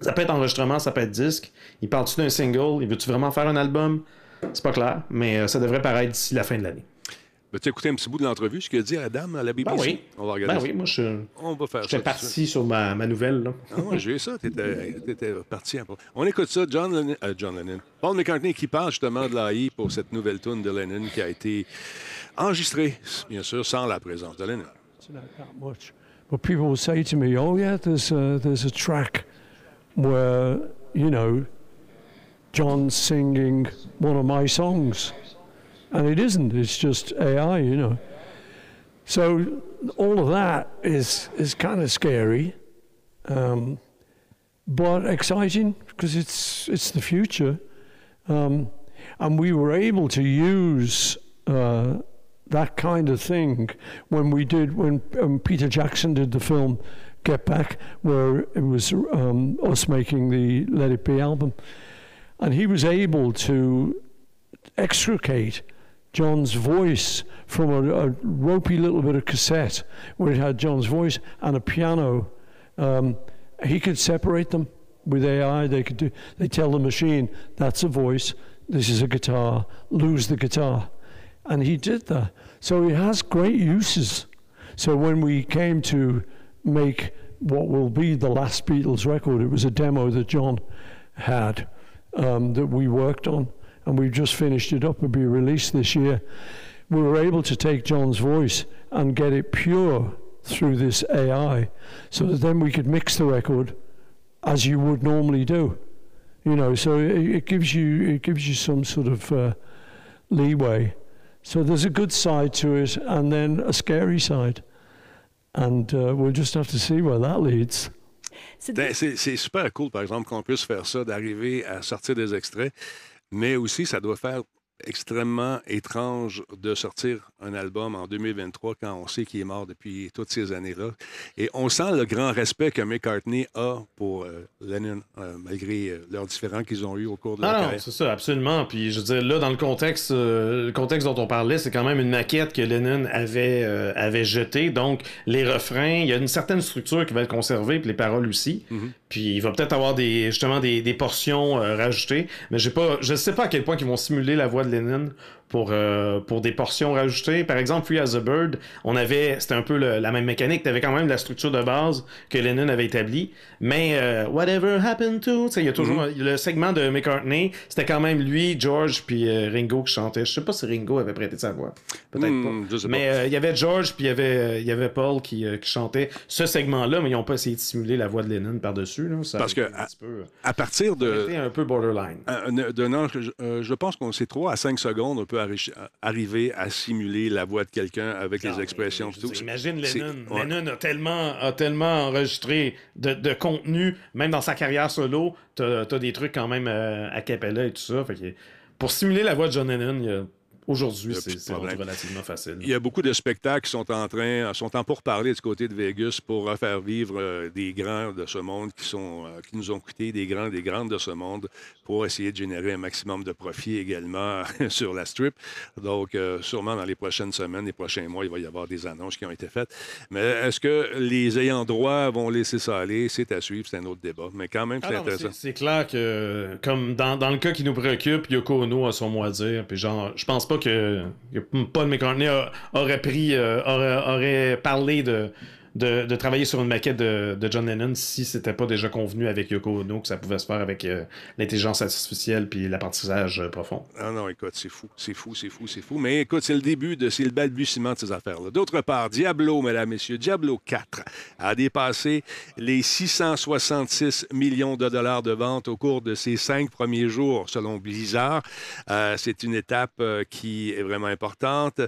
ça peut être enregistrement, ça peut être disque. Il parle-tu d'un single? Il veut-tu vraiment faire un album? C'est pas clair, mais euh, ça devrait paraître d'ici la fin de l'année. Veux-tu écouter un petit bout de l'entrevue, ce qu'a dit Adam à la BBC? Ben oui. On va regarder Ben ça. oui, moi je. On va faire ça. J'étais parti sur ma, ma nouvelle. Là. Ah ouais, j'ai eu ça. T'étais, t'étais parti un peu. On écoute ça, John Lennon, euh, John Lennon. Paul McCartney qui parle justement de l'AI pour cette nouvelle tune de Lennon qui a été enregistrée, bien sûr, sans la présence de Lennon. not that much. But people will say to me, "Oh yeah, there's a, there's a track where you know John's singing one of my songs," and it isn't. It's just AI, you know. So all of that is is kind of scary, um, but exciting because it's it's the future, um, and we were able to use. Uh, that kind of thing when we did when um, Peter Jackson did the film Get Back, where it was um, us making the Let It Be album, and he was able to extricate John's voice from a, a ropey little bit of cassette where it had John's voice and a piano. Um, he could separate them with AI. They could do. They tell the machine that's a voice. This is a guitar. Lose the guitar and he did that. So he has great uses. So when we came to make what will be the last Beatles record, it was a demo that John had. um, that we worked on, and we've just finished it up. It'll be released this year. We were able to take John's voice and get it pure through this AI, so that then we could mix the record as you would normally do. You know, so it, it gives you it gives you some sort of uh, leeway. So there's a good side to it, and then a scary side, and uh, we'll just have to see where that leads. C'est Ben, c'est super cool, par exemple, qu'on puisse faire ça, d'arriver à sortir des extraits, mais aussi, ça doit faire extrêmement étrange de sortir un album en 2023 quand on sait qu'il est mort depuis toutes ces années-là. Et on sent le grand respect que McCartney a pour euh, Lennon, euh, malgré euh, leurs différends qu'ils ont eus au cours de leur Ah non, carrière. c'est ça, absolument. Puis je veux dire, là, dans le contexte, le contexte dont on parlait, c'est quand même une maquette que Lennon avait, avait jetée. Donc, les refrains, il y a une certaine structure qui va être conservée, puis les paroles aussi. Puis il va peut-être avoir des, justement des, des portions rajoutées. Mais pas, je sais pas à quel point ils vont simuler la voix de Lennon pour, euh, pour des portions rajoutées. Par exemple, Free as a Bird, on avait, c'était un peu le- la même mécanique. Tu avais quand même la structure de base que Lennon avait établie. Mais euh, Whatever Happened to, il y a toujours Mm-hmm. le segment de McCartney, c'était quand même lui, George, puis euh, Ringo qui chantait. Je sais pas si Ringo avait prêté sa voix. Peut-être Hmm, pas. Mais il y avait George, puis il y avait, y avait Paul qui, qui chantait ce segment-là, mais ils n'ont pas essayé de simuler la voix de Lennon par-dessus. Parce que un peu, À partir de, c'était un peu borderline. Un- âge, je, je pense qu'on sait 3 à 5 secondes, on peut arri- arriver à simuler la voix de quelqu'un avec les expressions. tout. veux dire, Imagine C'est- Lennon. ouais. Lennon a tellement, a tellement enregistré de, de contenu, même dans sa carrière solo, t'as as des trucs quand même euh, à cappella et tout ça. Fait que pour simuler la voix de John Lennon, il y a- aujourd'hui, a c'est rendu relativement facile. Il y a beaucoup de spectacles qui sont en train, sont en pourparler du côté de Vegas pour faire vivre euh, des grands de ce monde qui, sont, euh, qui nous ont coûté, des grands, des grandes de ce monde, pour essayer de générer un maximum de profit également sur la strip. Donc, euh, sûrement dans les prochaines semaines, les prochains mois, il va y avoir des annonces qui ont été faites. Mais est-ce que les ayants droit vont laisser ça aller? C'est à suivre, c'est un autre débat. Mais quand même, Ah c'est mais intéressant. c'est- C'est clair que, comme dans, dans le cas qui nous préoccupe, Yoko Ono a son mot à dire. Puis genre, je pense pas que, que Paul McCartney a- aurait pris, euh, aurait, aurait parlé de, de, travailler sur une maquette de, John Lennon si c'était pas déjà convenu avec Yoko Ono que ça pouvait se faire avec euh, l'intelligence artificielle puis l'apprentissage euh, profond. Ah non, écoute, c'est fou, c'est fou, c'est fou, c'est fou. Mais écoute, c'est le début de, c'est le balbutiement de ces affaires-là. D'autre part, Diablo, mesdames, messieurs, Diablo 4 a dépassé les 666 millions de dollars de ventes au cours de ses cinq premiers jours, selon Blizzard. Euh, c'est une étape qui est vraiment importante.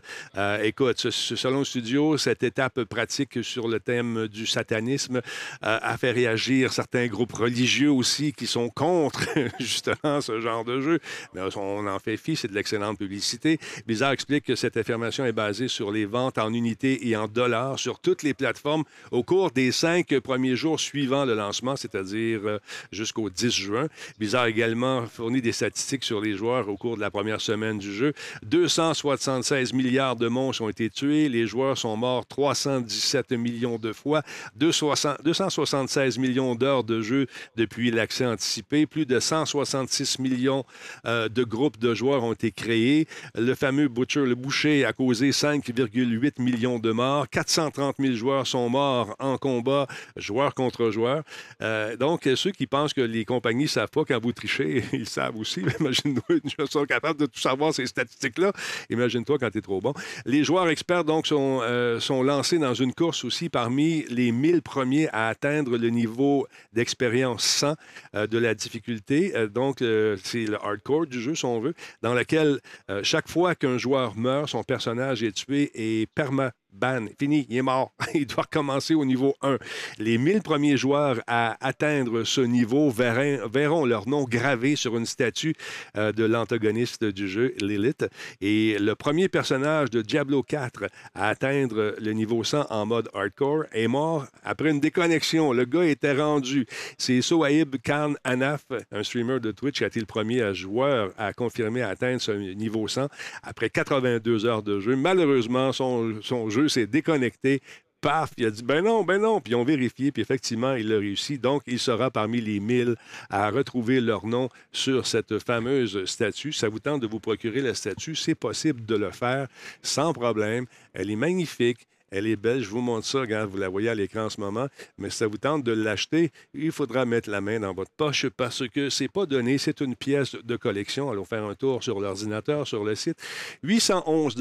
Écoute, selon le studio, cette étape pratique sur le thème du satanisme euh, a fait réagir certains groupes religieux aussi qui sont contre justement ce genre de jeu. Mais on en fait fi, c'est de l'excellente publicité. Blizzard explique que cette affirmation est basée sur les ventes en unités et en dollars sur toutes les plateformes au cours des cinq premiers jours suivant le lancement, c'est-à-dire euh, jusqu'au 10 juin. Blizzard a également fourni des statistiques sur les joueurs au cours de la première semaine du jeu. 276 milliards de monstres ont été tués. Les joueurs sont morts 317 millions de fois. 260 276 millions d'heures de jeu depuis l'accès anticipé. Plus de 166 millions euh, de groupes de joueurs ont été créés. Le fameux Butcher, le boucher, a causé 5,8 millions de morts. 430 000 joueurs sont morts en combat, joueur contre joueur. Euh, donc, ceux qui pensent que les compagnies ne savent pas quand vous trichez, ils savent aussi. Imagine-toi, ils sont capables de tout savoir, ces statistiques-là. Imagine-toi quand tu es trop bon. Les joueurs experts, donc, sont, euh, sont lancés dans une course aussi parmi les 1000 premiers à atteindre le niveau d'expérience 100 euh, de la difficulté. Euh, donc, euh, c'est le hardcore du jeu, si on veut, dans lequel chaque fois qu'un joueur meurt, son personnage est tué et perma ban, fini, il est mort. il doit recommencer au niveau 1. Les 1000 premiers joueurs à atteindre ce niveau verront, leur nom gravé sur une statue euh, de l'antagoniste du jeu, Lilith. Et le premier personnage de Diablo 4 à atteindre le niveau 100 en mode hardcore est mort après une déconnexion. Le gars était rendu. C'est Sohaib Khan Anaf, un streamer de Twitch, qui a été le premier joueur à confirmer à atteindre ce niveau 100 après 82 heures de jeu. Malheureusement, son jeu s'est déconnecté. Paf, il a dit ben non, ben non. Puis ils ont vérifié, puis effectivement, il a réussi. Donc, il sera parmi les 1000 à retrouver leur nom sur cette fameuse statue. Ça vous tente de vous procurer la statue, c'est possible de le faire sans problème. Elle est magnifique. Elle est belle. Je vous montre ça. Regarde, vous la voyez à l'écran en ce moment. Mais si ça vous tente de l'acheter, il faudra mettre la main dans votre poche parce que c'est pas donné. C'est une pièce de collection. Allons faire un tour sur l'ordinateur, sur le site. 811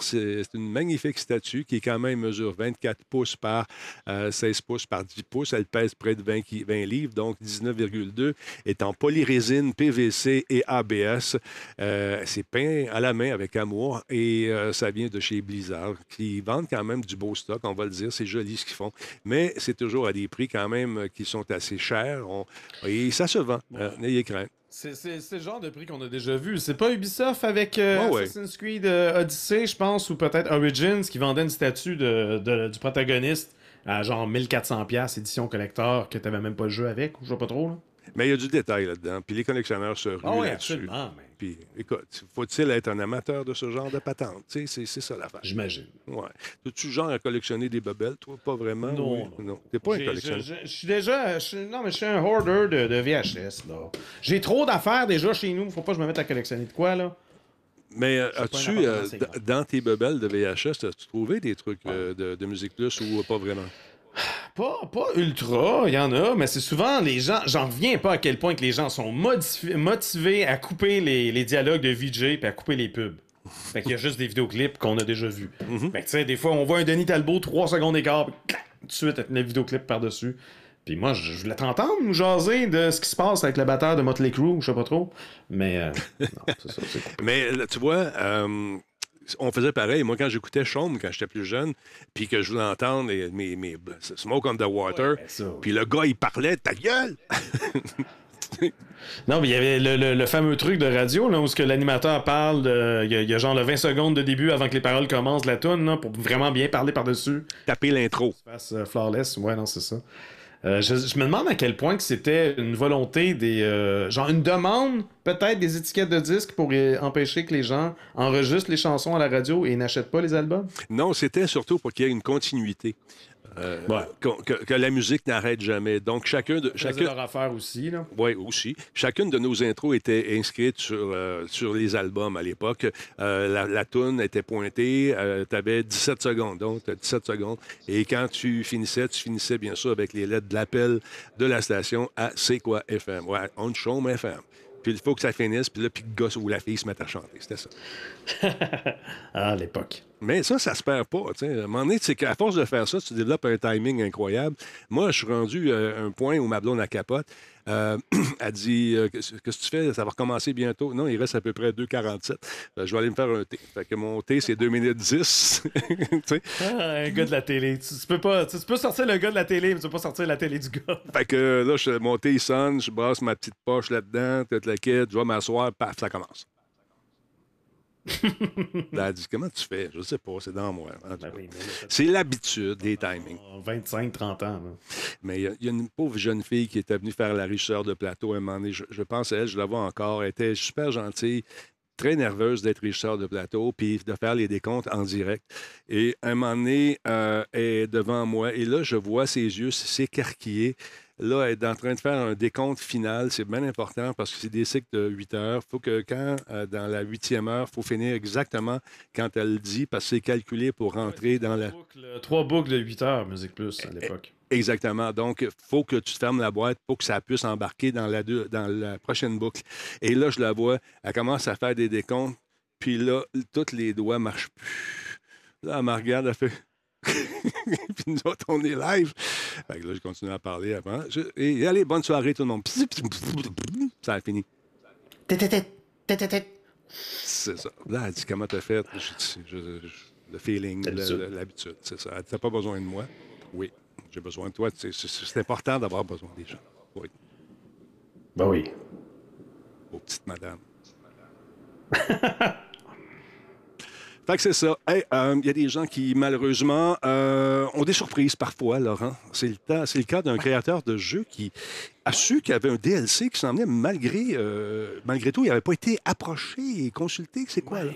C'est une magnifique statue qui, quand même, mesure 24 pouces par euh, 16 pouces par 10 pouces. Elle pèse près de 20, qui- 20 livres, donc 19,2 est en polyrésine, PVC et ABS. Euh, c'est peint à la main avec amour et euh, ça vient de chez Blizzard qui vendent quand même du beau stock, on va le dire. C'est joli ce qu'ils font, mais c'est toujours à des prix quand même euh, qui sont assez chers. On- et ça se vend. Euh, N'ayez crainte. C'est le genre de prix qu'on a déjà vu. C'est pas Ubisoft avec euh, ouais. Assassin's Creed euh, Odyssey, je pense, ou peut-être Origins, qui vendait une statue de, de- du protagoniste à genre 1400$ édition collector, que t'avais même pas le jeu avec, ou je sais pas trop. Là. Mais il y a du détail là-dedans. Puis les collectionneurs se ruent Ah ouais, là-dessus. absolument. mais Puis écoute, faut-il être un amateur de ce genre de patente? C'est c'est ça l'affaire. J'imagine. Ouais. Tu genre à collectionner des bebelles, toi? Pas vraiment? Non, oui? non. T'es pas un collectionneur. Je, je- je suis déjà. je non, mais je suis un hoarder de, de VHS. là. J'ai trop d'affaires déjà chez nous. Faut pas que je me mette à collectionner de quoi, là. Mais euh, as-tu, euh, dans tes bebelles de VHS, as-tu trouvé des trucs euh, de, de Musique Plus ou pas vraiment? Pas, pas ultra, il y en a, mais c'est souvent les gens. J'en reviens pas à quel point que les gens sont motivés à couper les, les dialogues de VJ puis à couper les pubs. Fait qu'il y a juste des vidéoclips qu'on a déjà vus. Fait que tu sais, des fois, on voit un Denis Talbot, 3 secondes d'écart, tout de suite, le vidéoclip par-dessus. Puis moi, je je voulais t'entendre nous jaser de ce qui se passe avec le batteur de Motley Crue, je sais pas trop. Mais euh, non, c'est ça, c'est coupé. Mais tu vois, euh, on faisait pareil. Moi, quand j'écoutais Chaume, quand j'étais plus jeune, puis que je voulais entendre les- mes, mes Smoke on the Water, puis le gars, il parlait, ta gueule! Non, mais il y avait le, le- le fameux truc de radio, là, où ce que l'animateur parle, de- il y, a- il y a genre le 20 secondes de début avant que les paroles commencent la tune, pour vraiment bien parler par-dessus. Taper l'intro. Euh, flawless, ouais, non, c'est ça. Euh, je, me demande à quel point que c'était une volonté des... euh, genre une demande, peut-être, des étiquettes de disques pour euh, empêcher que les gens enregistrent les chansons à la radio et n'achètent pas les albums? Non, c'était surtout pour qu'il y ait une continuité. Euh, Ouais. que, que la musique n'arrête jamais. Donc, chacun de. Chacun... Leur affaire aussi, là. Oui, aussi. Chacune de nos intros était inscrite sur, euh, sur les albums à l'époque. Euh, la, la toune était pointée. tu avais 17 secondes. Donc, t'as 17 secondes. Et quand tu finissais, tu finissais bien sûr avec les lettres de l'appel de la station à C'est quoi FM? Ouais, on chôme FM. Puis il faut que ça finisse. Puis là, puis le gars ou la fille se met à chanter. C'était ça. Ah, à l'époque. Mais ça, ça se perd pas. À un moment donné, c'est qu'à force de faire ça, tu développes un timing incroyable. Moi, je suis rendu euh, à un point où ma blonde a capote. Euh, elle dit euh, Qu'est-ce que tu fais? Ça va recommencer bientôt. Non, il reste à peu près 2,47. Fait, je vais aller me faire un thé. Fait que mon thé, c'est 2 minutes 10. Tu sais. Ah, un gars de la télé. Tu, tu peux pas... Tu, tu peux sortir le gars de la télé, mais tu peux pas sortir la télé du gars. fait que euh, là, je, mon thé, il sonne. Je brasse ma petite poche là-dedans. Toute la quête. Je vais m'asseoir. Paf, ça commence. Là, elle dit Comment tu fais? Je sais pas. C'est dans moi. Ben oui, C'est l'habitude des timings. 25-30 ans, là. Mais il y, a- il y a une pauvre jeune fille qui était venue faire la richeur de plateau à un moment donné. Je, je pense à elle, je la vois encore. Elle était super gentille, très nerveuse d'être richeur de plateau, puis de faire les décomptes en direct. Et à un moment donné, euh, elle est devant moi, et là, je vois ses yeux s'écarquiller. Là, elle est en train de faire un décompte final. C'est bien important parce que c'est des cycles de 8 heures. Il faut que quand, euh, dans la huitième heure, il faut finir exactement quand elle le dit parce que c'est calculé pour rentrer dans la... Boucle- trois boucles de 8 heures, Musique Plus, à l'époque. Exactement. Donc, il faut que tu fermes la boîte pour que ça puisse embarquer dans la, deux- dans la prochaine boucle. Et là, je la vois, elle commence à faire des décomptes, puis là, tous les doigts marchent plus. Là, elle me regarde, elle fait. puis nous autres, on est live. Fait que là, je continue à parler avant. Je- Et allez, bonne soirée, tout le monde. Ça a fini. C'est ça. Là, elle dit comment t'as fait? Je dis, je- je- le feeling, L'habitude. c'est ça. Elle dit, T'as pas besoin de moi? Oui, j'ai besoin de toi. C'est important d'avoir besoin des gens. Oui, Ben oui. aux petites madames. Fait que c'est ça. Hey, euh, Il y a des gens qui, malheureusement, euh, ont des surprises parfois, Laurent. C'est le, cas d'un créateur de jeu qui a su qu'il y avait un DLC qui s'en venait malgré, euh, tout. Il n'avait pas été approché et consulté. C'est quoi, là?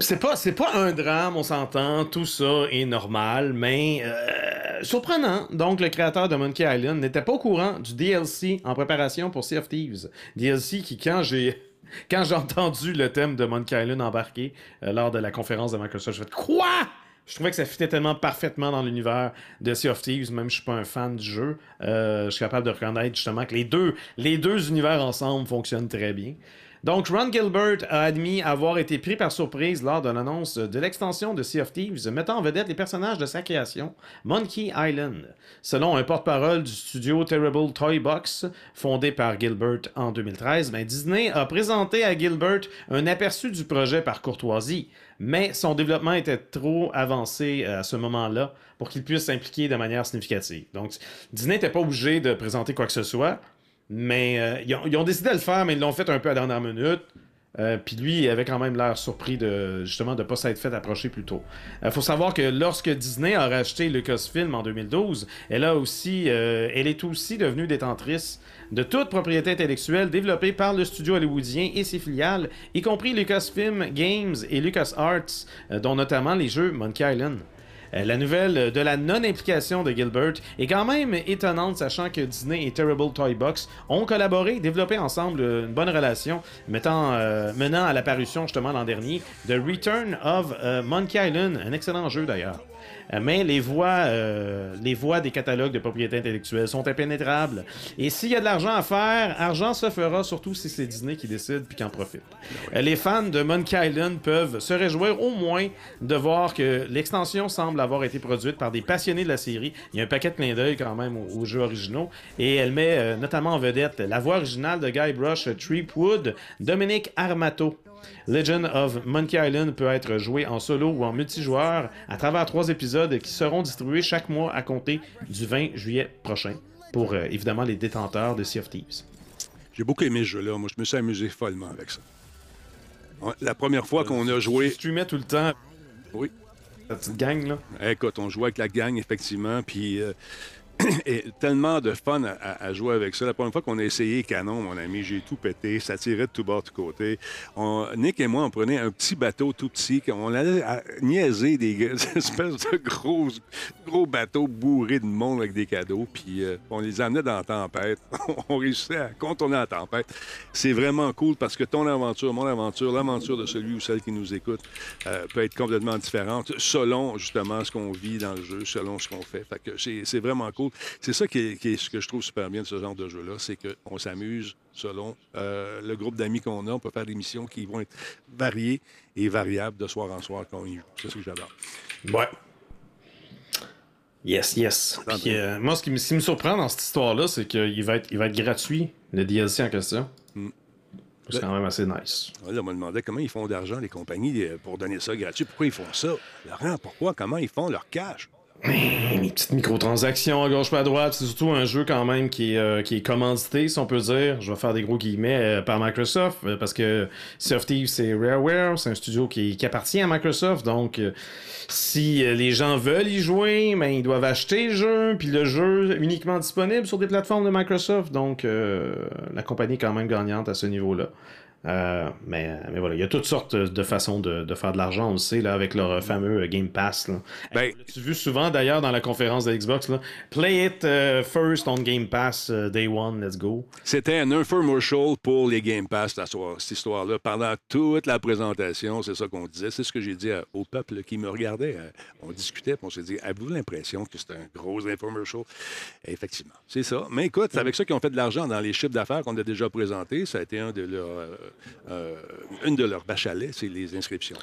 C'est pas, pas un drame, on s'entend, tout ça est normal, mais surprenant. Donc, le créateur de Monkey Island n'était pas au courant du DLC en préparation pour Sea of Thieves. DLC qui, quand j'ai quand j'ai entendu le thème de Monkey Island embarqué euh, lors de la conférence de Microsoft, je fais Quoi? Je trouvais que ça fitait tellement parfaitement dans l'univers de Sea of Thieves, même si je suis pas un fan du jeu. euh, je suis capable de reconnaître justement que les deux univers ensemble fonctionnent très bien. Donc, Ron Gilbert a admis avoir été pris par surprise lors de l'annonce de l'extension de Sea of Thieves, mettant en vedette les personnages de sa création, Monkey Island. Selon un porte-parole du studio Terrible Toy Box, fondé par Gilbert en 2013, ben, Disney a présenté à Gilbert un aperçu du projet par courtoisie, mais son développement était trop avancé à ce moment-là pour qu'il puisse s'impliquer de manière significative. Donc, Disney n'était pas obligé de présenter quoi que ce soit, mais euh, ils, ont, décidé de le faire, mais ils l'ont fait un peu à dernière minute. Euh, Puis lui, avait quand même l'air surpris de justement de ne pas s'être fait approcher plus tôt. Il faut savoir que lorsque Disney a racheté Lucasfilm en 2012, elle, a aussi, euh, elle est aussi devenue détentrice de toute propriété intellectuelle développée par le studio hollywoodien et ses filiales, y compris Lucasfilm Games et LucasArts, euh, dont notamment les jeux Monkey Island. Euh, La nouvelle de la non-implication de Gilbert est quand même étonnante, sachant que Disney et Terrible Toy Box ont collaboré, développé ensemble une bonne relation, euh, menant à l'apparition justement l'an dernier de Return of euh, Monkey Island, un excellent jeu d'ailleurs. Euh, Mais les voies, euh, les des catalogues de propriété intellectuelle sont impénétrables. Et s'il y a de l'argent à faire, argent se fera, surtout si c'est Disney qui décide puis qui en profite. Euh, Les fans de Monkey Island peuvent se réjouir au moins de voir que l'extension semble avoir été produite par des passionnés de la série. Il y a un paquet de clins d'œil quand même aux, jeux originaux. Et elle met notamment en vedette la voix originale de Guybrush Threepwood, Dominic Armato. Legend of Monkey Island peut être joué en solo ou en multijoueur à travers trois épisodes qui seront distribués chaque mois à compter du 20 juillet prochain pour euh, évidemment les détenteurs de Sea of Thieves. J'ai beaucoup aimé ce jeu-là. Moi, je me suis amusé follement avec ça. La première fois qu'on a joué. Tu streamais tout le temps Oui. la petite gang là. Écoute, on jouait avec la gang, effectivement, puis euh, et tellement de fun à, jouer avec ça. La première fois qu'on a essayé Canon, mon ami, j'ai tout pété, ça tirait de tout bord, de tout côté. Nick et moi, on prenait un petit bateau tout petit, on allait niaiser des, espèces de gros, gros bateaux bourrés de monde avec des cadeaux, puis euh, on les amenait dans la tempête. on réussissait à contourner la tempête. C'est vraiment cool parce que ton aventure, mon aventure, l'aventure de celui ou celle qui nous écoute euh, peut être complètement différente selon justement ce qu'on vit dans le jeu, selon ce qu'on fait. C'est vraiment cool. C'est ça qui est, qui est ce que je trouve super bien de ce genre de jeu-là, c'est qu'on s'amuse selon euh, le groupe d'amis qu'on a. On peut faire des missions qui vont être variées et variables de soir en soir quand on y joue. C'est ce que j'adore. Ouais. Yes, yes. Puis, euh, moi, ce qui, me, ce qui me surprend dans cette histoire-là, c'est qu'il va être, il va être gratuit, le DLC en question. Hmm. C'est quand même assez nice. Là, on me demandait comment ils font d'argent, les compagnies, euh, pour donner ça gratuit. Pourquoi ils font ça? Laurent, pourquoi? Comment ils font leur cash? Les petites microtransactions à gauche pas à droite, c'est surtout un jeu quand même qui est, euh, qui est commandité, si on peut dire. Je vais faire des gros guillemets euh, par Microsoft, euh, parce que Thieves, c'est Rareware, c'est un studio qui, appartient à Microsoft, donc euh, si les gens veulent y jouer, ben, ils doivent acheter le jeu, puis le jeu est uniquement disponible sur des plateformes de Microsoft, donc la compagnie est quand même gagnante à ce niveau-là. Euh, mais, mais voilà, il y a toutes sortes de façons de, de faire de l'argent, on le sait, là, avec leur fameux Game Pass. Là. Ben, Tu vu souvent d'ailleurs dans la conférence de Xbox, là, Play it euh, first on Game Pass, euh, day one, let's go. C'était un infomercial pour les Game Pass, la soir- cette histoire-là. Pendant toute la présentation, c'est ça qu'on disait. C'est ce que j'ai dit à- au peuple qui me regardait. On discutait, puis on s'est dit Avez-vous l'impression que c'est un gros infomercial? Effectivement, c'est ça. Mais écoute, c'est avec ça qu'ils ont fait de l'argent dans les chiffres d'affaires qu'on a déjà présentés. Ça a été un de leurs, euh, une de leurs lait, c'est les inscriptions.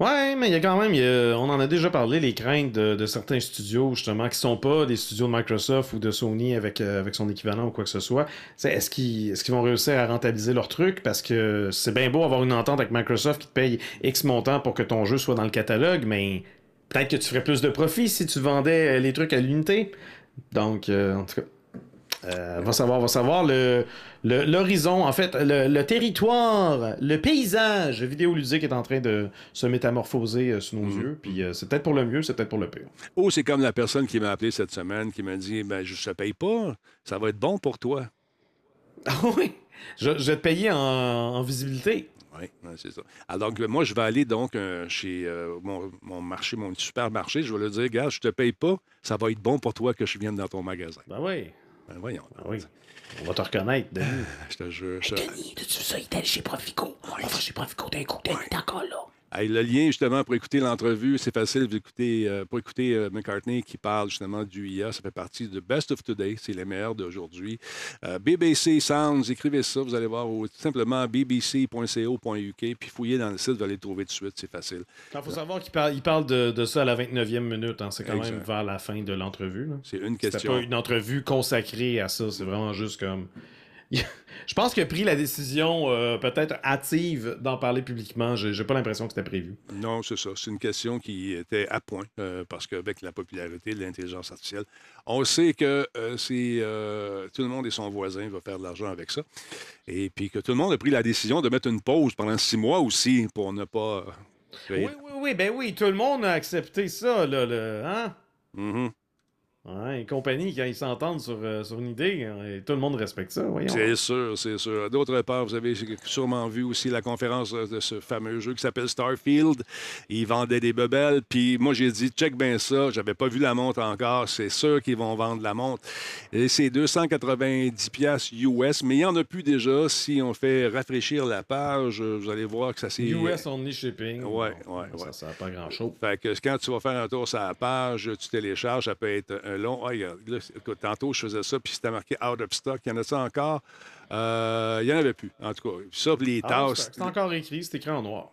Ouais, mais il y a quand même, on en a déjà parlé, les craintes de, certains studios, justement, qui sont pas des studios de Microsoft ou de Sony avec, euh, avec son équivalent ou quoi que ce soit. Est-ce qu'ils vont réussir à rentabiliser leur truc? Parce que c'est bien beau avoir une entente avec Microsoft qui te paye X montant pour que ton jeu soit dans le catalogue, mais peut-être que tu ferais plus de profit si tu vendais les trucs à l'unité. Donc, euh, en tout cas. Euh, va savoir, va savoir le l'horizon, en fait, le, le territoire, le paysage vidéoludique est en train de se métamorphoser euh, sous nos yeux. Puis euh, c'est peut-être pour le mieux, c'est peut-être pour le pire. Oh, c'est comme la personne qui m'a appelé cette semaine, qui m'a dit ben, Je ne paye pas, ça va être bon pour toi. Ah oui! Je, je vais te payer en, en visibilité. Oui, c'est ça. Alors, donc, moi, je vais aller donc euh, chez euh, mon, mon marché, mon supermarché. Je vais lui dire, gars, je te paye pas, ça va être bon pour toi que je vienne dans ton magasin. Ben oui. Ben, voyons. Ben oui. On va te reconnaître, Denis. Je te jure. je- Denis, tu vu ça? Il est allé chez Profico. On va chez Profico d'un coup. Denis, t'es encore là? Hey, le lien, justement, pour écouter l'entrevue, c'est facile d'écouter, euh, pour écouter euh, McCartney qui parle justement du IA. Ça fait partie de Best of Today. C'est les meilleurs d'aujourd'hui. Euh, BBC Sounds, écrivez ça. Vous allez voir ou tout simplement bbc.co.uk. Puis fouillez dans le site, vous allez le trouver tout de suite. C'est facile. Il faut savoir qu'il parle, il parle de, de ça à la 29e minute. hein. C'est quand même vers la fin de l'entrevue. C'est une question. pas une entrevue consacrée à ça. C'est vraiment juste comme. Je pense qu'il a pris la décision euh, peut-être hâtive d'en parler publiquement. J'ai j'ai pas l'impression que c'était prévu. Non, c'est ça. C'est une question qui était à point euh, parce qu'avec la popularité de l'intelligence artificielle, on sait que euh, euh, tout le monde et son voisin va faire de l'argent avec ça. Et puis que tout le monde a pris la décision de mettre une pause pendant six mois aussi pour ne pas. Oui, oui, oui, ben oui, tout le monde a accepté ça, là, le, hein? Mhm. Ouais, les compagnies, quand ils s'entendent sur, euh, sur une idée, hein, et tout le monde respecte ça, voyons. C'est sûr, c'est sûr. D'autre part, vous avez sûrement vu aussi la conférence de ce fameux jeu qui s'appelle Starfield. Ils vendaient des bebelles, puis moi j'ai dit check bien ça. J'avais pas vu la montre encore. C'est sûr qu'ils vont vendre la montre. Et c'est 290 pièces US, mais il y en a plus déjà. Si on fait rafraîchir la page, vous allez voir que ça s'est. US only shipping. Ouais, ouais, Ça sert pas grand-chose. Fait que quand tu vas faire un tour sur la page, tu télécharges, ça peut être un long. Regarde, là, écoute, tantôt, je faisais ça, puis c'était marqué out of stock. Il y en a ça encore? Euh, il n'y en avait plus, en tout cas. Ça, les Ah, tasses. c'est c'est encore écrit, c'est écrit en noir.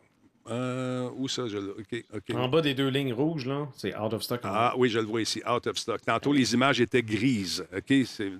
Euh, où ça? Je... En bas des deux lignes rouges, là, c'est out of stock. Ah oui, je le vois ici, out of stock. Tantôt, les images étaient grises. OK?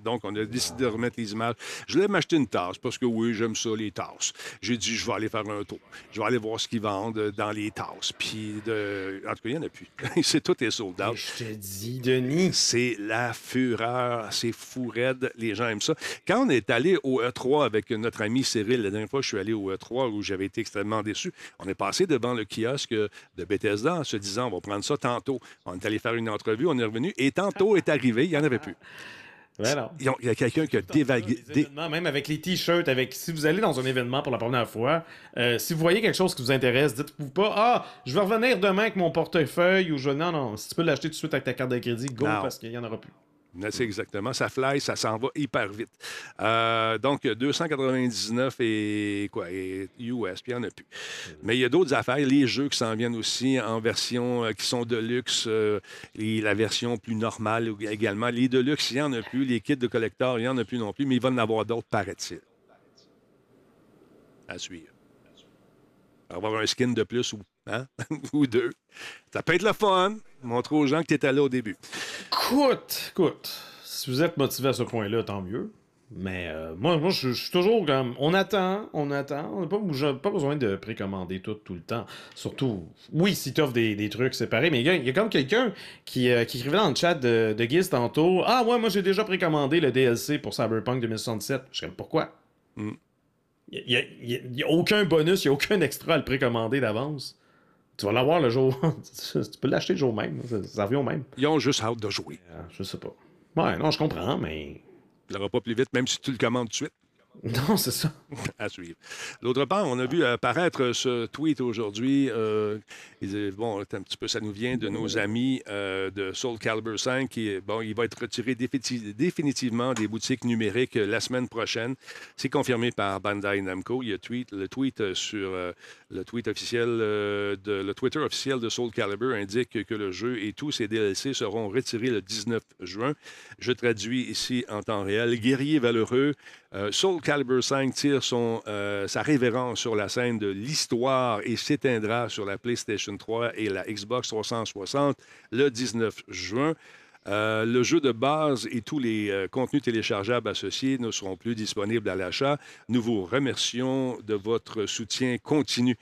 Donc, on a décidé de remettre les images. Je voulais m'acheter une tasse parce que oui, j'aime ça, les tasses. J'ai dit, je vais aller faire un tour. Je vais aller voir ce qu'ils vendent dans les tasses. Puis, de... en tout cas, il n'y en a plus. c'est tout est sold out. Je te dis, Denis. C'est la fureur, c'est fou raide, les gens aiment ça. Quand on est allé au E3 avec notre ami Cyril, la dernière fois je suis allé au E3 où j'avais été extrêmement déçu, on est passé devant le kiosque de Bethesda en se disant on va prendre ça tantôt. On est allé faire une entrevue, on est revenu et tantôt est arrivé, il n'y en avait plus. Il y a quelqu'un qui a dévagué. Dé- même avec les t-shirts, avec si vous allez dans un événement pour la première fois, euh, si vous voyez quelque chose qui vous intéresse, dites-vous pas Ah, je vais revenir demain avec mon portefeuille ou je. Non, non, si tu peux l'acheter tout de suite avec ta carte de crédit, go Non. parce qu'il n'y en aura plus. C'est exactement. Ça fly, ça s'en va hyper vite. Euh, donc, 299 et quoi, US, puis il n'y en a plus. Mais il y a d'autres affaires. Les jeux qui s'en viennent aussi en version euh, qui sont de luxe euh, la version plus normale également. Les de luxe, il n'y en a plus. Les kits de collector, il n'y en a plus non plus, mais il va en avoir d'autres, paraît-il. À suivre. Avoir un skin de plus ou, hein? ou deux. Ça peut être le fun. Montrer aux gens que tu étais là au début. Écoute, écoute, si vous êtes motivé à ce point-là, tant mieux. Mais euh, moi, moi je, suis toujours comme. On attend, on attend. On n'a pas, besoin de précommander tout, tout le temps. Surtout, oui, si tu offres des, des trucs séparés, mais il y, y a comme quelqu'un qui, euh, qui écrivait dans le chat de, de Giz tantôt Ah, ouais, moi j'ai déjà précommandé le DLC pour Cyberpunk 2077. Je sais pourquoi? Mm. Il n'y a, a aucun bonus, il n'y a aucun extra à le précommander d'avance. Tu vas l'avoir le jour. tu peux l'acheter le jour même. Ça, ça revient au même. Ils ont juste hâte de jouer. Euh, je sais pas. Ouais, non, je comprends, mais. Il n'aura pas plus vite, même si tu le commandes tout de suite. Non, c'est ça. à suivre. D'autre part, on a vu apparaître ce tweet aujourd'hui. euh, bon, un petit peu, ça nous vient de nos amis euh, de Soul Calibur 5. Qui, bon, il va être retiré définitiv- définitivement des boutiques numériques euh, la semaine prochaine. C'est confirmé par Bandai Namco. Il y a le tweet sur le tweet officiel de le Twitter officiel de Soul Calibur indique que le jeu et tous ses DLC seront retirés le 19 juin. Je traduis ici en temps réel. Guerrier valeureux, Soul Calibur 5 tire son, euh, sa révérence sur la scène de l'histoire et s'éteindra sur la PlayStation 3 et la Xbox 360 le 19 juin. Euh, le jeu de base et tous les euh, contenus téléchargeables associés ne seront plus disponibles à l'achat. Nous vous remercions de votre soutien continu.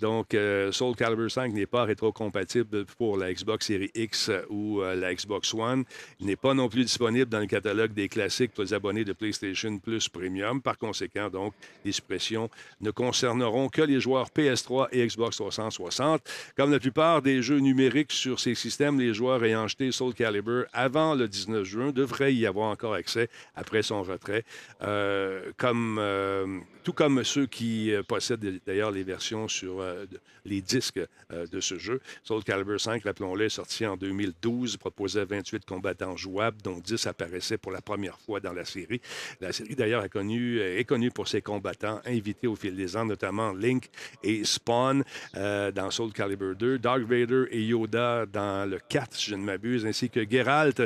Donc, euh, Soul Calibur 5 n'est pas rétrocompatible pour la Xbox Series X ou la Xbox One. Il n'est pas non plus disponible dans le catalogue des classiques pour les abonnés de PlayStation Plus Premium. Par conséquent, donc, les suppressions ne concerneront que les joueurs PS3 et Xbox 360. Comme la plupart des jeux numériques sur ces systèmes, les joueurs ayant acheté Soul Calibur Avant le 19 juin, devrait y avoir encore accès après son retrait. Euh, comme, euh, tout comme ceux qui euh, possèdent d'ailleurs les versions sur euh, les disques euh, de ce jeu. Soul Calibur 5, rappelons-le, est sorti en 2012, proposait 28 combattants jouables, dont 10 apparaissaient pour la première fois dans la série. La série, d'ailleurs, est connue pour ses combattants invités au fil des ans, notamment Link et Spawn dans Soul Calibur 2, Dark Vader et Yoda dans le 4, si je ne m'abuse, ainsi que Geralt,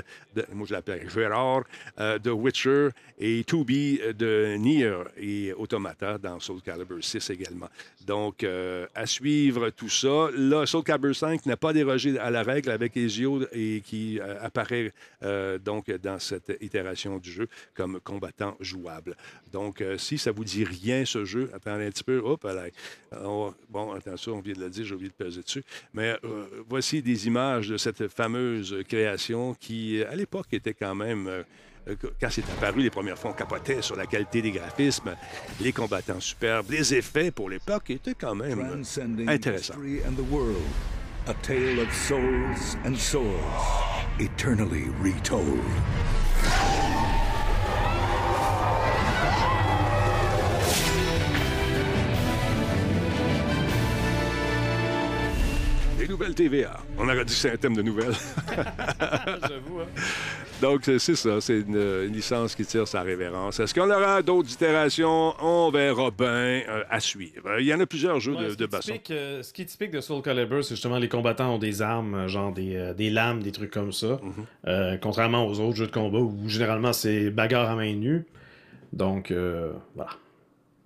moi je l'appelle Gérard, de Witcher et 2B de Nier et Automata dans Soul Calibur 6 également. Donc, euh, à suivre tout ça. Là, Soul Calibur 5 n'a pas dérogé à la règle avec Ezio et qui euh, apparaît euh, donc dans cette itération du jeu comme combattant jouable. Donc, si ça vous dit rien, ce jeu, attendez un petit peu. Hop, va- bon, attends ça, on vient de le dire, j'ai oublié de peser dessus. Mais voici des images de cette fameuse création qui, à l'époque, était quand même. Euh, quand c'est apparu les premières fois, on capotait sur la qualité des graphismes, les combattants superbes, les effets pour l'époque étaient quand même intéressants. history and the world. A tale of souls and swords, eternally retold. Les nouvelles TVA. On aurait dit que c'est un thème de nouvelles. J'avoue, hein. Donc, c'est ça. C'est une, une licence qui tire sa révérence. Est-ce qu'on aura d'autres itérations? On verra bien euh, à suivre. Il y en a plusieurs jeux Ouais, de, de est baston. typique, euh, ce qui est typique de Soul Calibur, c'est justement les combattants ont des armes, euh, genre des, euh, des lames, des trucs comme ça. Mhm. Contrairement aux autres jeux de combat où généralement c'est bagarre à main nue. Donc, voilà.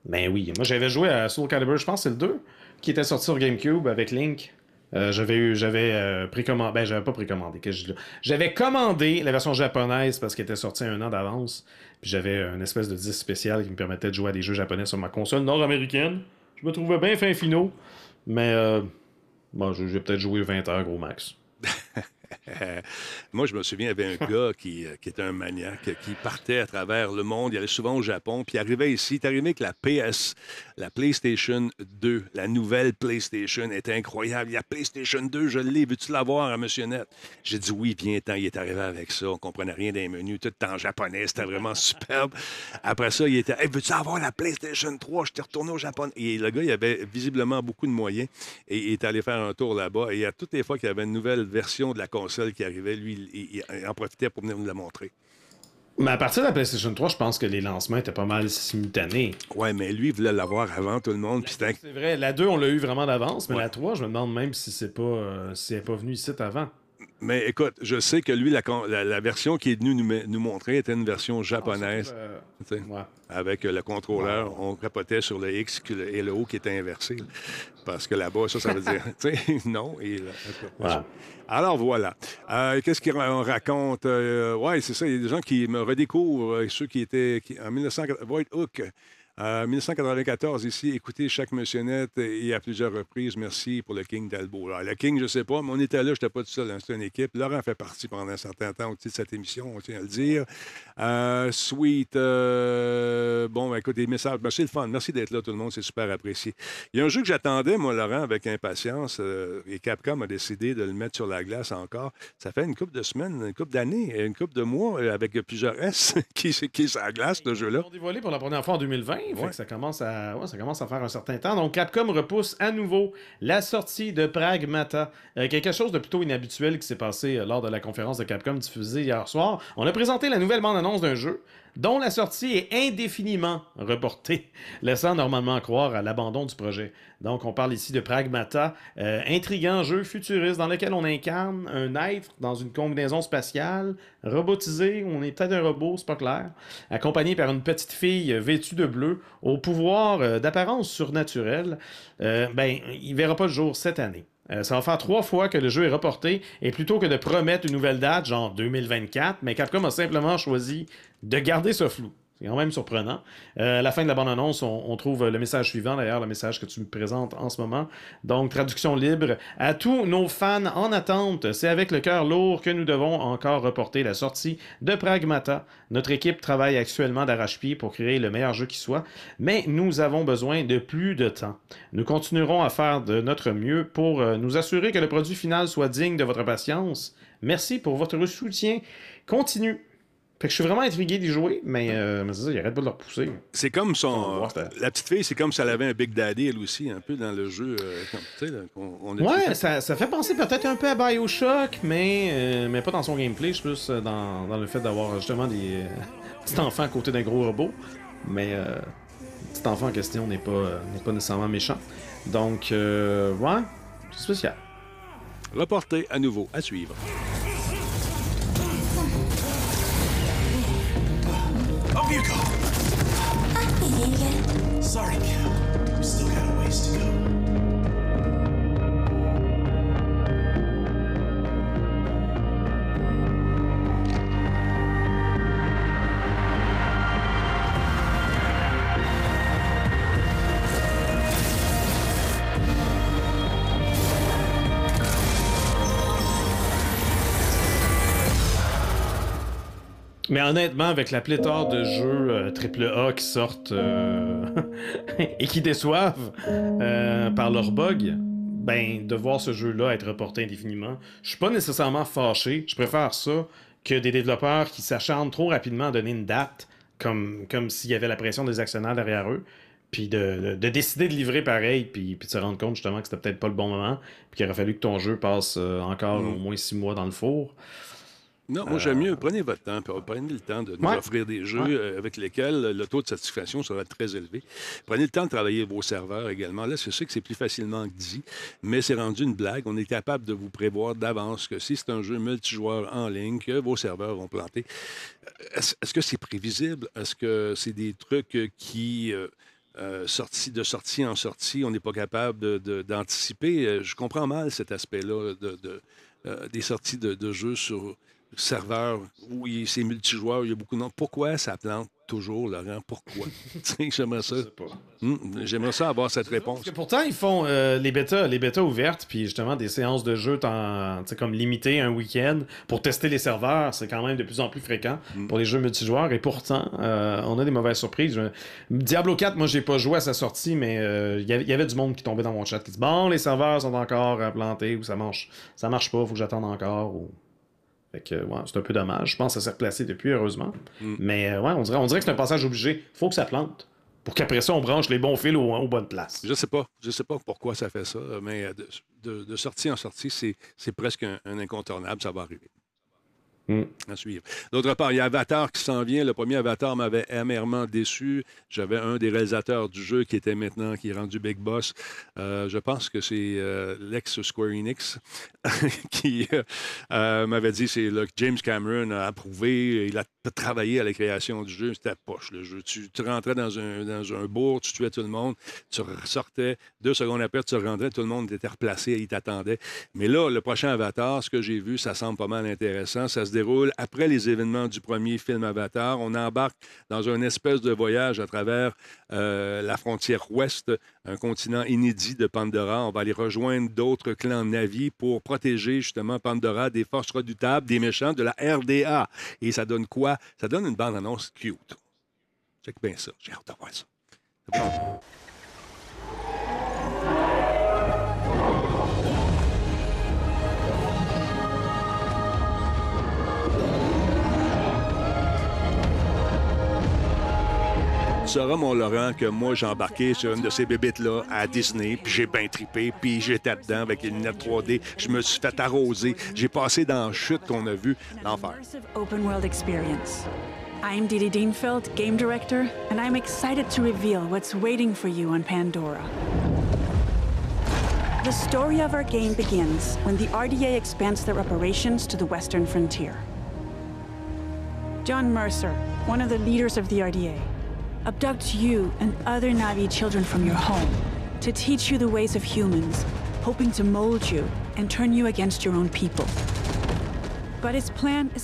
Mais oui, moi j'avais joué à Soul Calibur, je pense que c'est le 2, qui était sorti sur GameCube avec Link. Euh, j'avais eu, j'avais euh, précommandé, ben j'avais pas précommandé, que? J'avais commandé la version japonaise parce qu'elle était sortie un an d'avance. Puis j'avais une espèce de disque spécial qui me permettait de jouer à des jeux japonais sur ma console nord-américaine. Je me trouvais bien fin finaux, mais euh, bon, j'ai peut-être joué 20 heures gros max. Moi, je me souviens, il y avait un gars qui, euh, qui était un maniaque, qui partait à travers le monde. Il allait souvent au Japon, puis il arrivait ici. Il est arrivé avec la PS, la PlayStation 2. La nouvelle PlayStation était incroyable. Il y a PlayStation 2, je l'ai. Veux-tu l'avoir à Monsieur Net? J'ai dit oui, viens-t'en. Il est arrivé avec ça. On comprenait rien des menus, tout en japonais. C'était vraiment superbe. Après ça, il était, veux-tu avoir la PlayStation 3? Je t'ai retourné au Japon. Et le gars, il avait visiblement beaucoup de moyens et il est allé faire un tour là-bas. Et à toutes les fois qu'il y avait une nouvelle version de la console qui arrivait, lui, il, en profitait pour venir nous la montrer. Mais à partir de la PlayStation 3, je pense que les lancements étaient pas mal simultanés. Ouais, mais lui, il voulait l'avoir avant tout le monde. C'est vrai, la 2, on l'a eu vraiment d'avance, mais Ouais. la 3, je me demande même si c'est pas, euh, si elle est pas venue ici avant. Mais écoute, je sais que lui, la, con- la- la version qui est venue nous, nous montrer était une version japonaise. Euh, tu sais. ouais. Avec euh, le contrôleur, on capotait sur le X et le O qui était inversé. Parce que là-bas, ça, ça veut dire, tu sais, non. Et, là, Alors voilà. Euh, Qu'est-ce qu'on raconte? Euh, oui, c'est ça. Il y a des gens qui me redécouvrent, euh, ceux qui étaient en 1980. Void Hook. Euh, 1994, ici, écoutez chaque missionnette et à plusieurs reprises. Merci pour le King d'Albo. Le King, je ne sais pas, mais on était là, je n'étais pas tout seul, hein, c'était une équipe. Laurent fait partie pendant un certain temps aussi de cette émission, on tient à le dire. Euh, sweet. euh, bon, ben, écoute, des messages. Ben, c'est le fun. Merci d'être là, tout le monde. C'est super apprécié. Il y a un jeu que j'attendais, moi, Laurent, avec impatience. euh, et Capcom a décidé de le mettre sur la glace encore. Ça fait une couple de semaines, une couple d'années, une couple de mois, euh, avec plusieurs S qui, qui est sur la glace, ce Ils jeu-là. l'ont dévoilé pour la première fois en 2020, fait que ça commence, à, ouais, ça commence à faire un certain temps. Donc Capcom repousse à nouveau la sortie de Pragmata. Euh, quelque chose de plutôt inhabituel qui s'est passé euh, lors de la conférence de Capcom diffusée hier soir. On a présenté la nouvelle bande-annonce d'un jeu dont la sortie est indéfiniment reportée, laissant normalement croire à l'abandon du projet. Donc on parle ici de Pragmata, euh, intriguant jeu futuriste dans lequel on incarne un être dans une combinaison spatiale, robotisé, on est peut-être un robot, c'est pas clair, accompagné par une petite fille vêtue de bleu, au pouvoir euh, d'apparence surnaturelle, euh, ben, il verra pas le jour cette année. Euh, ça va faire trois fois que le jeu est reporté, et plutôt que de promettre une nouvelle date, genre 2024, mais Capcom a simplement choisi de garder ce flou. C'est quand même surprenant. Euh, à la fin de la bande-annonce, on, on trouve le message suivant, d'ailleurs, le message que tu me présentes en ce moment. Donc, traduction libre. À tous nos fans en attente, c'est avec le cœur lourd que nous devons encore reporter la sortie de Pragmata. Notre équipe travaille actuellement d'arrache-pied pour créer le meilleur jeu qui soit, mais nous avons besoin de plus de temps. Nous continuerons à faire de notre mieux pour euh, nous assurer que le produit final soit digne de votre patience. Merci pour votre soutien. Continue. Fait que je suis vraiment intrigué d'y jouer, mais, euh, mais c'est ça, il arrête pas de le repousser. C'est comme son. voir, La petite fille, c'est comme si elle avait un Big Daddy, elle aussi, un peu dans le jeu. euh, comme, là, on, on a Ouais, ça, ça fait penser peut-être un peu à Bioshock, mais, euh, mais pas dans son gameplay. Je plus euh, dans, dans le fait d'avoir justement des petits enfants à côté d'un gros robot. Mais euh, le petit enfant en question n'est pas, n'est pas nécessairement méchant. Donc, ouais, c'est spécial. reporté à nouveau, à suivre. Up ah, you go. Sorry, Cal. We still got a ways to go. Mais honnêtement, avec la pléthore de jeux euh, AAA qui sortent euh, et qui déçoivent euh, par leurs bugs, ben, de voir ce jeu-là être reporté indéfiniment, je suis pas nécessairement fâché. Je préfère ça que des développeurs qui s'acharnent trop rapidement à donner une date, comme, comme s'il y avait la pression des actionnaires derrière eux, puis de, de- de décider de livrer pareil, puis, puis de se rendre compte justement que c'était peut-être pas le bon moment, puis qu'il aurait fallu que ton jeu passe euh, encore au moins six mois dans le four. Non, moi j'aime mieux, prenez votre temps, prenez le temps de nous Ouais. offrir des jeux Ouais. euh, avec lesquels le taux de satisfaction sera très élevé. Prenez le temps de travailler vos serveurs également. Là, je sais que c'est plus facilement dit, mais c'est rendu une blague. On est capable de vous prévoir d'avance que si c'est un jeu multijoueur en ligne, que vos serveurs vont planter. Euh, Est-ce que c'est prévisible? Est-ce que c'est des trucs qui... euh, euh, sortie de sortie en sortie, on n'est pas capable de- de- d'anticiper? Je comprends mal cet aspect-là de, de, euh, des sorties de, de jeux sur serveur où c'est multijoueur, il y a beaucoup de noms. Pourquoi ça plante toujours, Laurent? Pourquoi? J'aimerais ça. Hmm, J'aimerais ça avoir cette réponse. Parce que pourtant, ils font euh, les bêtas, les bêtas ouvertes, puis justement des séances de jeu comme limitées un week-end pour tester les serveurs. C'est quand même de plus en plus fréquent pour les jeux multijoueurs. Et pourtant, euh, on a des mauvaises surprises. Je- Diablo 4, moi, j'ai pas joué à sa sortie, mais euh, il y avait- du monde qui tombait dans mon chat qui dit Bon, les serveurs sont encore plantés ou ça marche, ça marche pas, faut que j'attende encore. Ou... Fait que, ouais, c'est un peu dommage. Je pense que ça s'est replacé depuis, heureusement. Mais euh, ouais, on dirait, on dirait que c'est un passage obligé. Faut que ça plante. Pour qu'après ça, on branche les bons fils aux, aux bonnes places. Je sais pas. Je sais pas pourquoi ça fait ça, mais euh, de, de- de sortie en sortie, c'est c'est presque un, un incontournable. Ça va arriver. Hmm. À suivre. D'autre part, il y a Avatar qui s'en vient. Le premier Avatar m'avait amèrement déçu. J'avais un des réalisateurs du jeu qui était maintenant, qui est rendu Big Boss. Euh, je pense que c'est euh, l'ex-Square Enix qui euh, m'avait dit c'est là que James Cameron a approuvé. Il a travaillé à la création du jeu. C'était poche, le jeu. Tu, tu rentrais dans un, dans un bourg, tu tuais tout le monde, tu ressortais. Deux secondes après, tu rentrais, tout le monde était replacé, il t'attendait. Mais là, le prochain Avatar, ce que j'ai vu, ça semble pas mal intéressant. Ça se après les événements du premier film Avatar. On embarque dans une espèce de voyage à travers euh, la frontière ouest, un continent inédit de Pandora. On va aller rejoindre d'autres clans Navi pour protéger justement Pandora des forces redoutables, des méchants de la RDA. Et ça donne quoi? Ça donne une bande-annonce cute. Check bien ça. J'ai hâte de voir ça. Sauras, mon Laurent, que moi, j'ai embarqué sur une de ces bébites-là à Disney, puis j'ai bien tripé, puis j'étais dedans avec les lunettes 3D. Je me suis fait arroser. J'ai passé dans la chute qu'on a vue, l'enfer. I'm Didi Dienfeld, game director, and I'm excited to reveal what's waiting for you on Pandora. The story of our game begins when the RDA expands their operations to the western frontier. John Mercer, one of the leaders of the RDA, abducts you and other Navi children from your home to teach you the ways of humans, hoping to mold you and turn you against your own people.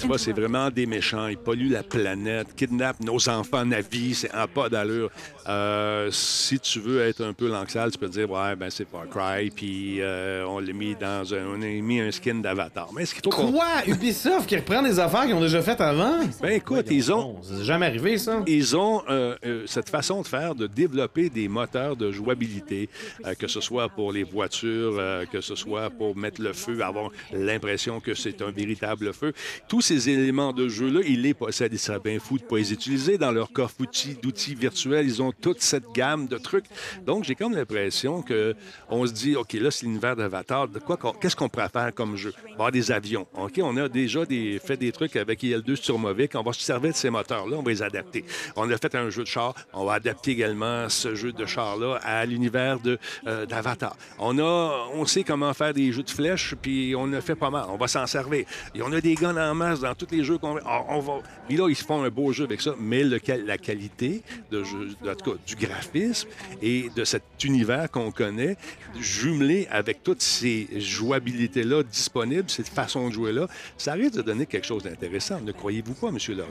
Vois, c'est vraiment des méchants. Ils polluent la planète, kidnappent nos enfants navis, c'est en pas d'allure. Euh, si tu veux être un peu lanxal, tu peux te dire, ouais, ben c'est Far Cry, puis euh, on l'a mis dans un, on a mis un skin d'avatar. Mais est-ce qu'il Quoi? Ubisoft qui reprend des affaires qu'ils ont déjà faites avant? Ben écoute, ils ont, c'est jamais arrivé, ça. ils ont euh, euh, cette façon de faire, de développer des moteurs de jouabilité, euh, que ce soit pour les voitures, euh, que ce soit pour mettre le feu, avoir l'impression que c'est un véritable feu. Tous ces éléments de jeu-là, ils les possèdent. Ils seraient bien fous de ne pas les utiliser dans leur coffre d'outils, virtuels. Ils ont toute cette gamme de trucs. Donc, j'ai comme l'impression que on se dit, OK, là, c'est l'univers d'Avatar. De quoi qu'on- Qu'est-ce qu'on pourrait faire comme jeu? On va avoir des avions. OK, on a déjà fait des trucs avec IL2 sur Movic. On va se servir de ces moteurs-là. On va les adapter. On a fait un jeu de char. On va adapter également ce jeu de char-là à l'univers euh, d'Avatar. On a, on sait comment faire des jeux de flèches, puis on a fait pas mal. On va s'en servir. Et on a des guns en masse dans tous les jeux qu'on on, on va. Puis là, ils se font un beau jeu avec ça, mais le, qual- la qualité de jeu, en tout cas, du graphisme et de cet univers qu'on connaît, jumelé avec toutes ces jouabilités-là disponibles, cette façon de jouer-là, ça risque de donner quelque chose d'intéressant. Ne croyez-vous pas, M. Laurent?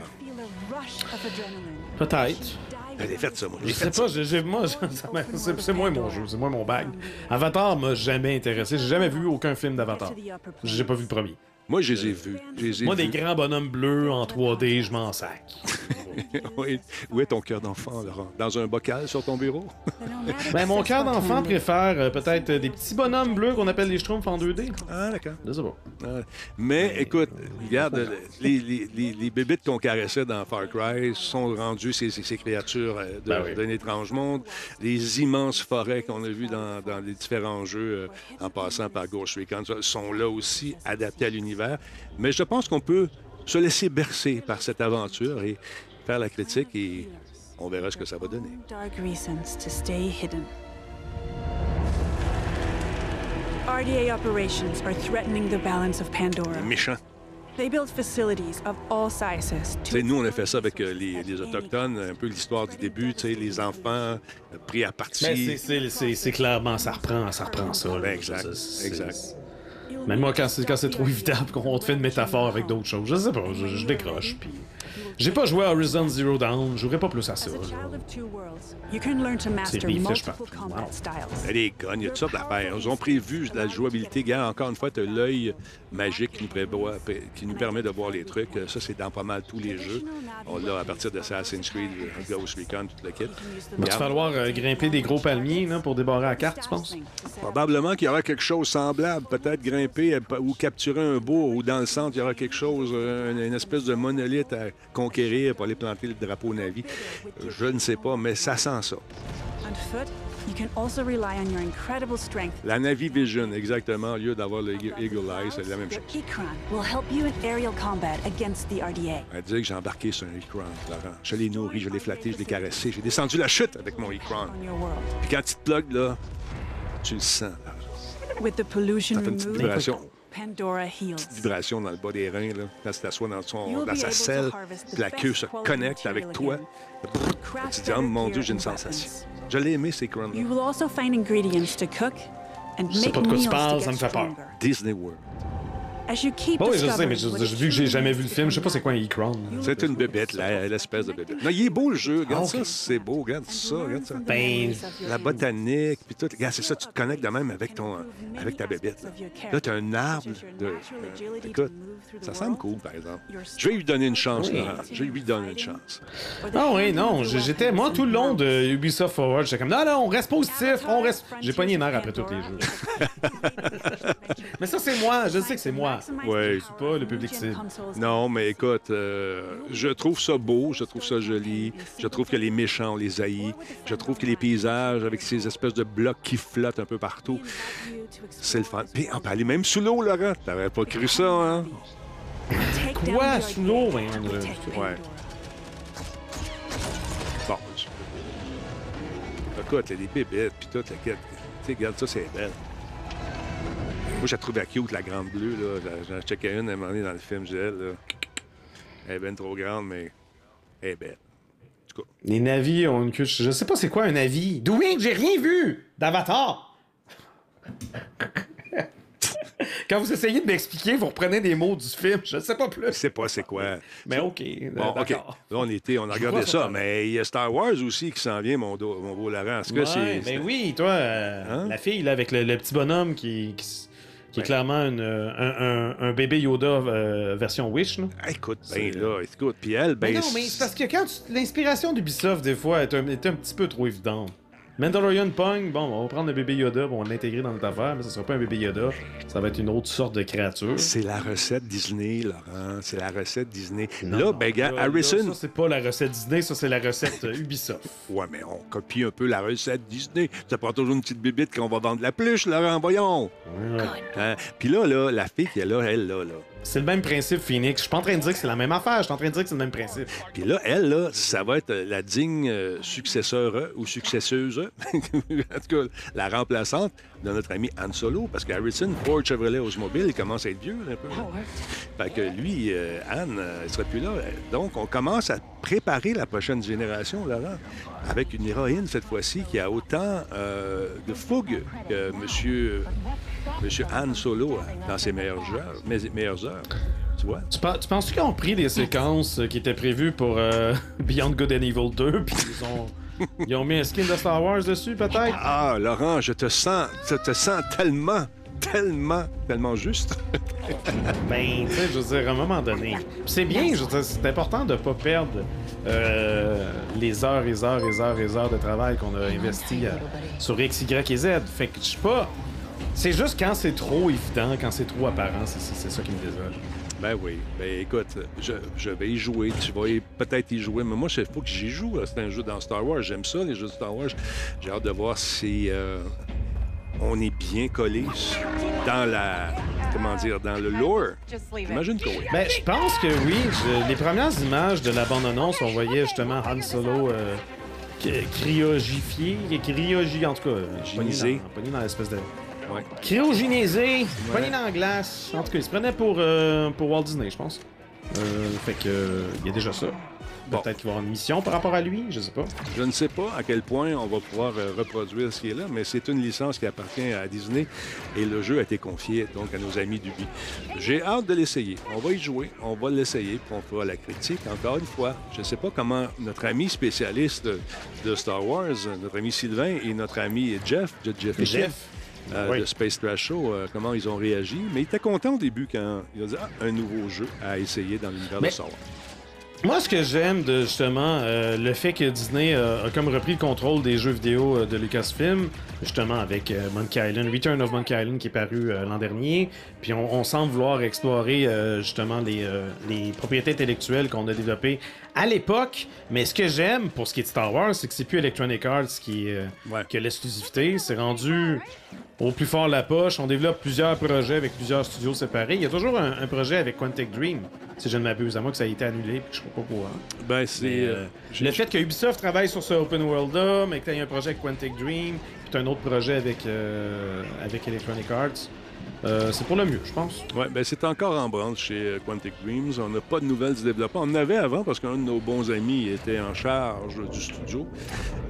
Peut-être. J'ai fait ça, moi. Je sais pas, j'ai- moi, c'est c'est moi mon jeu, c'est moi mon bag. Avatar m'a jamais intéressé, j'ai jamais vu aucun film d'Avatar. J'ai pas vu le premier. Moi, je les ai vus. Moi, des grands bonhommes bleus en 3D, je m'en sac. oui. Où est ton cœur d'enfant, Laurent? Dans un bocal sur ton bureau? Ben, mon cœur d'enfant préfère euh, peut-être euh, des petits bonhommes bleus qu'on appelle les Schtroumpfs en 2D. Ah, d'accord. Je sais pas. Ah, Mais écoute, regarde, les, les, les, les bébites qu'on caressait dans Far Cry sont rendus ces, ces, ces créatures euh, Ben oui. d'un étrange monde. Les immenses forêts qu'on a vues dans, dans les différents jeux, euh, en passant par Ghost Recon, sont là aussi adaptés à l'univers. Mais je pense qu'on peut se laisser bercer par cette aventure et faire la critique et on verra ce que ça va donner. Dark reasons to stay hidden. RDA operations are threatening the balance of Pandora. Méchant. They build facilities of all sizes Tu to sais, nous, on a fait ça avec euh, les, les Autochtones, un peu l'histoire du début, tu sais, les enfants euh, pris à partie. Mais c'est- c'est- c'est c'est clairement, ça reprend, ça reprend ça. là. Ben, exact, C'est- exact. Même moi, quand c'est quand c'est trop évident qu'on te fait une métaphore avec d'autres choses, je sais pas, je, je décroche. Puis... J'ai pas joué à Horizon Zero Dawn, je jouerai pas plus à ça. Master des fiches partout. Wow. styles. Il y a des guns, il y a toutes sortes d'affaires. Ils ont prévu de la jouabilité. Gars, encore une fois, tu as l'œil magique qui nous, prévoit- qui nous permet de voir les trucs. Ça, c'est dans pas mal tous les jeux. On l'a à partir de Assassin's Creed, Ghost Recon, tout le kit. Va-tu Regarde, falloir euh, grimper des gros palmiers là, pour débarrer la carte, tu penses? Probablement qu'il y aura quelque chose semblable. Peut-être grimper euh, ou capturer un bourg ou dans le centre, il y aura quelque chose, euh, une, une espèce de monolithe à conquérir pour aller planter le drapeau Navi. Je ne sais pas, mais ça sent ça. On foot, you can also rely on your incredible strength. La Navi Vision, exactement, au lieu d'avoir le Eagle Eye, c'est la même chose. Ikran will help you in aerial combat against the RDA. Elle dit que j'ai embarqué sur un Ikran, Laurent. Je l'ai nourri, je l'ai flatté, je l'ai caressé. J'ai descendu la chute avec mon Ikran. On your world. Puis quand tu te plugues, là, tu le sens. là. With the pollution Ça fait une petite vibration, Pandora heals. vibration dans le bas des reins, là, quand tu t'assois dans, son, dans sa selle, la queue se connecte avec toi. Tu dis, oh mon Dieu, j'ai une sensation. Je l'ai aimé, ces Ikran You will also find ingredients to cook and sais make pas de quoi tu meals parles, ça me fait peur. Disney World. Bon, oui, je sais, mais je- vu que j'ai jamais vu le film, je sais pas c'est quoi un Ikron. C'est une bébête, l'espèce de bébête. Non, il est beau le jeu. Regarde Ah, ça, c'est beau. Regarde ça, regarde ça. Ben, La botanique, puis tout. Regarde, c'est ça, tu te connectes de même avec, ton, avec ta bébête. Là, là tu as un arbre de. euh, écoute, ça semble cool, par exemple. Je vais lui donner une chance, Oui. Laurent. Je vais lui donner une chance. Ah oui, non, j'étais, moi, tout le long de Ubisoft Forward, j'étais comme, non, non, on reste positif, on reste... J'ai pogné une heure après tous les jeux. mais ça, c'est moi, je sais que c'est moi. Ouais. C'est pas le public cible. Non, mais écoute, euh, je trouve ça beau, je trouve ça joli. Je trouve que les méchants, on les haït. Je trouve que les paysages, avec ces espèces de blocs qui flottent un peu partout, c'est le fun. Puis on peut aller même sous l'eau, Laurent. T'aurais pas cru ça, hein? Quoi, sous l'eau, je- Ouais. Bon. je- Écoute, il y a des bébites, puis tout, la quête. Tu sais, regarde ça, c'est belle. Moi, j'ai trouvé cute, la grande bleue, là. J'en- checkais une à un moment donné dans le film, je là. Elle est bien trop grande, mais elle est belle. Les navis ont une queue. Je sais pas c'est quoi un navi. Que j'ai rien vu d'Avatar? Quand vous essayez de m'expliquer, vous reprenez des mots du film. Je ne sais pas plus. Je sais pas c'est quoi. Mais OK. Bon, OK. Là, on était, on a regardé ça, mais il y a Star Wars aussi qui s'en vient, mon, do- mon beau Laurent. Ouais, c'est. ben oui, toi, euh, Hein? la fille là, avec le, le petit bonhomme qui, qui est Ouais. clairement une, euh, un, un- un bébé Yoda euh, version Wish. Là. Ah, écoute, C'est- ben là, écoute. Puis elle, ben. Mais non, mais c'est parce que quand tu- l'inspiration d'Ubisoft, des fois, est un, est un petit peu trop évidente. Mandalorian Pong, bon, on va prendre le bébé Yoda, bon, on va l'intégrer dans notre affaire, mais ça sera pas un bébé Yoda, ça va être une autre sorte de créature. C'est la recette Disney, Laurent. C'est la recette Disney. Non, là, non, ben, gars, là, Harrison. là, ça, c'est pas la recette Disney, ça, c'est la recette euh, Ubisoft. Ouais, mais on copie un peu la recette Disney. Ça prend toujours une petite bébite qu'on va vendre la pluche, Laurent, voyons. Hein? Puis là, là, la fille qui est là, elle, là, là. C'est le même principe, Phoenix. Je suis pas en train de dire que c'est la même affaire, je suis en train de dire que c'est le même principe. Puis là, elle, là, ça va être la digne euh, successeur euh, ou successeuse, en tout cas, la remplaçante de notre ami Han Solo, parce que Harrison, Ford Chevrolet Oldsmobile, il commence à être vieux, là, un peu. Fait que lui, euh, Han, euh, il sera plus là. Donc, on commence à préparer la prochaine génération, Laurent, avec une héroïne, cette fois-ci, qui a autant euh, de fougue que Monsieur, Monsieur Han Solo euh, dans ses meilleures heures. mes- meilleures heures. Tu vois? Tu, pen- tu penses qu'ils ont pris des séquences euh, qui étaient prévues pour euh, Beyond Good and Evil 2, puis ils ont, ils ont mis un skin de Star Wars dessus, peut-être? Ah, Laurent, je te sens, je te sens tellement, tellement, tellement juste. Ben, tu sais, je veux dire, à un moment donné. C'est bien, je veux dire, c'est important de pas perdre euh, les heures et heures et heures et heures de travail qu'on a investi euh, sur X, Y et Z. Fait que je sais pas. C'est juste quand c'est trop évident, quand c'est trop apparent, c'est ça qui me désole. Ben oui. Ben écoute, je, je vais y jouer. Tu vas y- peut-être y jouer, mais moi, il faut que j'y joue. C'est un jeu dans Star Wars. J'aime ça, les jeux de Star Wars. J'ai hâte de voir si euh, on est bien collé dans la. Comment dire, dans le lore. Imagine que oui. Ben, je pense que oui. Je- les premières images de la bande-annonce, on voyait justement Han Solo euh, cryogifié, cryogi, en tout cas, euh, pogné Gynisé. dans- dans l'espèce de... Ouais. Cryogénisé, pogné dans la glace. En tout cas, il se prenait pour, euh, pour Walt Disney, je pense. Euh, fait que, euh, il y a déjà ça. Bon. Peut-être qu'il va y avoir une mission par rapport à lui, je sais pas. Je ne sais pas à quel point on va pouvoir reproduire ce qui est là, mais c'est une licence qui appartient à Disney et le jeu a été confié donc à nos amis d'Ubi. J'ai hâte de l'essayer. On va y jouer, on va l'essayer, puis on fera la critique. Encore une fois, je ne sais pas comment notre ami spécialiste de, de Star Wars, notre ami Sylvain et notre ami Jeff, de Jeff, et Jeff. Euh, Oui. de Space Trash Show, euh, comment ils ont réagi. Mais il était content au début quand il a dit ah, un nouveau jeu à essayer dans l'univers Mais- de Star Wars. Moi, ce que j'aime de justement euh, le fait que Disney euh, a comme repris le contrôle des jeux vidéo euh, de Lucasfilm, justement avec Monkey Island, Return of Monkey Island qui est paru l'an dernier, puis on, on semble vouloir explorer justement les, les propriétés intellectuelles qu'on a développées à l'époque. Mais ce que j'aime pour ce qui est de Star Wars, c'est que c'est plus Electronic Arts qui, euh, Ouais. qui a l'exclusivité, c'est rendu au plus fort la poche. On développe plusieurs projets avec plusieurs studios séparés. Il y a toujours un, un projet avec Quantic Dream, si je ne m'abuse, à moins que ça ait été annulé, puis que je ne pas au courant. Ben, c'est. Euh, euh, le fait que Ubisoft travaille sur ce open world-là, mais que tu un projet avec Quantic Dream, puis tu un autre projet avec, euh, avec Electronic Arts, euh, c'est pour le mieux, je pense. Oui, ben c'est encore en branle chez euh, Quantic Dreams. On n'a pas de nouvelles du développement. On en avait avant parce qu'un de nos bons amis était en charge du studio.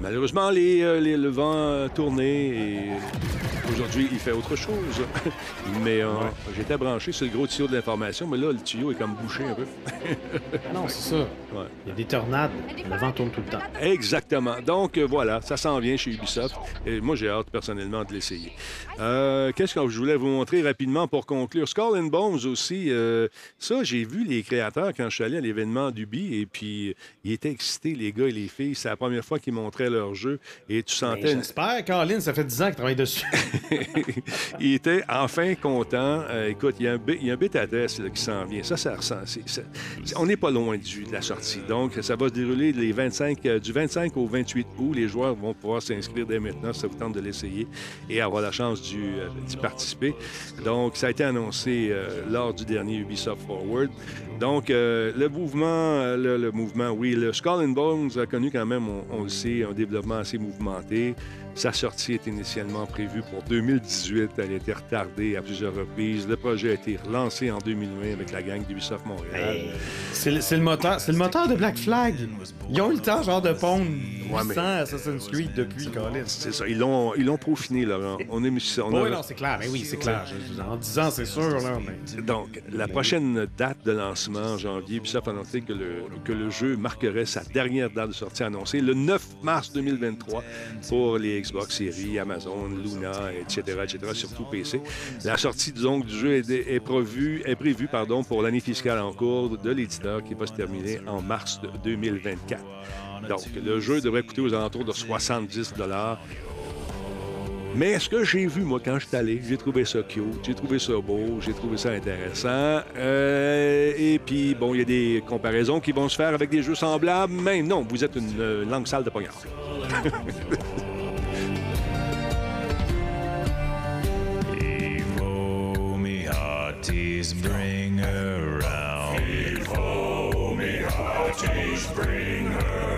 Malheureusement, les, euh, les- le vent a tourné et aujourd'hui, il fait autre chose. mais euh, j'étais branché sur le gros tuyau de l'information, mais là, le tuyau est comme bouché un peu. Non, c'est ça. Ouais. Il y a des tornades, le vent tourne tout le temps. Exactement. Donc euh, voilà, ça s'en vient chez Ubisoft. Et moi, j'ai hâte personnellement de l'essayer. Euh, Qu'est-ce que je voulais vous montrer rapidement pour conclure? Skull and Bones aussi. euh, ça, j'ai vu les créateurs quand je suis allé à l'événement d'Ubi et puis ils étaient excités, les gars et les filles. C'est la première fois qu'ils montraient leur jeu et tu sentais... une- J'espère, Caroline, ça fait 10 ans qu'il travaille dessus. il était enfin content. Euh, écoute, il y a un, bi- il y a un bêta test là, qui s'en vient. Ça, ça ressent. on n'est pas loin du, de la sortie. Donc, ça va se dérouler les 25, euh, du 25 au 28 août. Les joueurs vont pouvoir s'inscrire dès maintenant si ça vous tente de l'essayer et avoir la chance euh, d'y participer. Donc, ça a été annoncé euh, lors du dernier Ubisoft Forward. Donc, euh, le mouvement, euh, le, le mouvement, oui, le Skull and Bones a connu quand même, on, on le sait, un développement assez mouvementé. Sa sortie est initialement prévue pour 2018. Elle a été retardée à plusieurs reprises. Le projet a été relancé en 2020 avec la gang d'Ubisoft Montréal. C'est le, c'est le moteur, c'est le moteur de Black Flag. Ils ont eu le temps, genre, de pondre 800 mais- Assassin's Creed depuis. C'est ça, ils l'ont, ils l'ont peaufiné, Laurent. On est, on Oh, a- oui, non, c'est clair. Mais oui, c'est clair. En 10 ans, c'est sûr, là. Mais... Donc, la prochaine date de lancement en janvier, Ubisoft a annoncé que le, que le jeu marquerait sa dernière date de sortie annoncée le 9 mars 2023 pour les Xbox Series, Amazon, Luna, etc., etc., surtout PC. La sortie donc, du jeu est, prévue, pour l'année fiscale en cours de l'éditeur qui va se terminer en mars de 2024. Donc, le jeu devrait coûter aux alentours de 70 mais ce que j'ai vu, moi, quand je suis allé, j'ai trouvé ça cute, j'ai trouvé ça beau, j'ai trouvé ça intéressant. Euh, et puis, bon, il y a des comparaisons qui vont se faire avec des jeux semblables, mais non, vous êtes une euh, langue sale de poignard. Evo me hearties bring around. Evo me hearties bring around.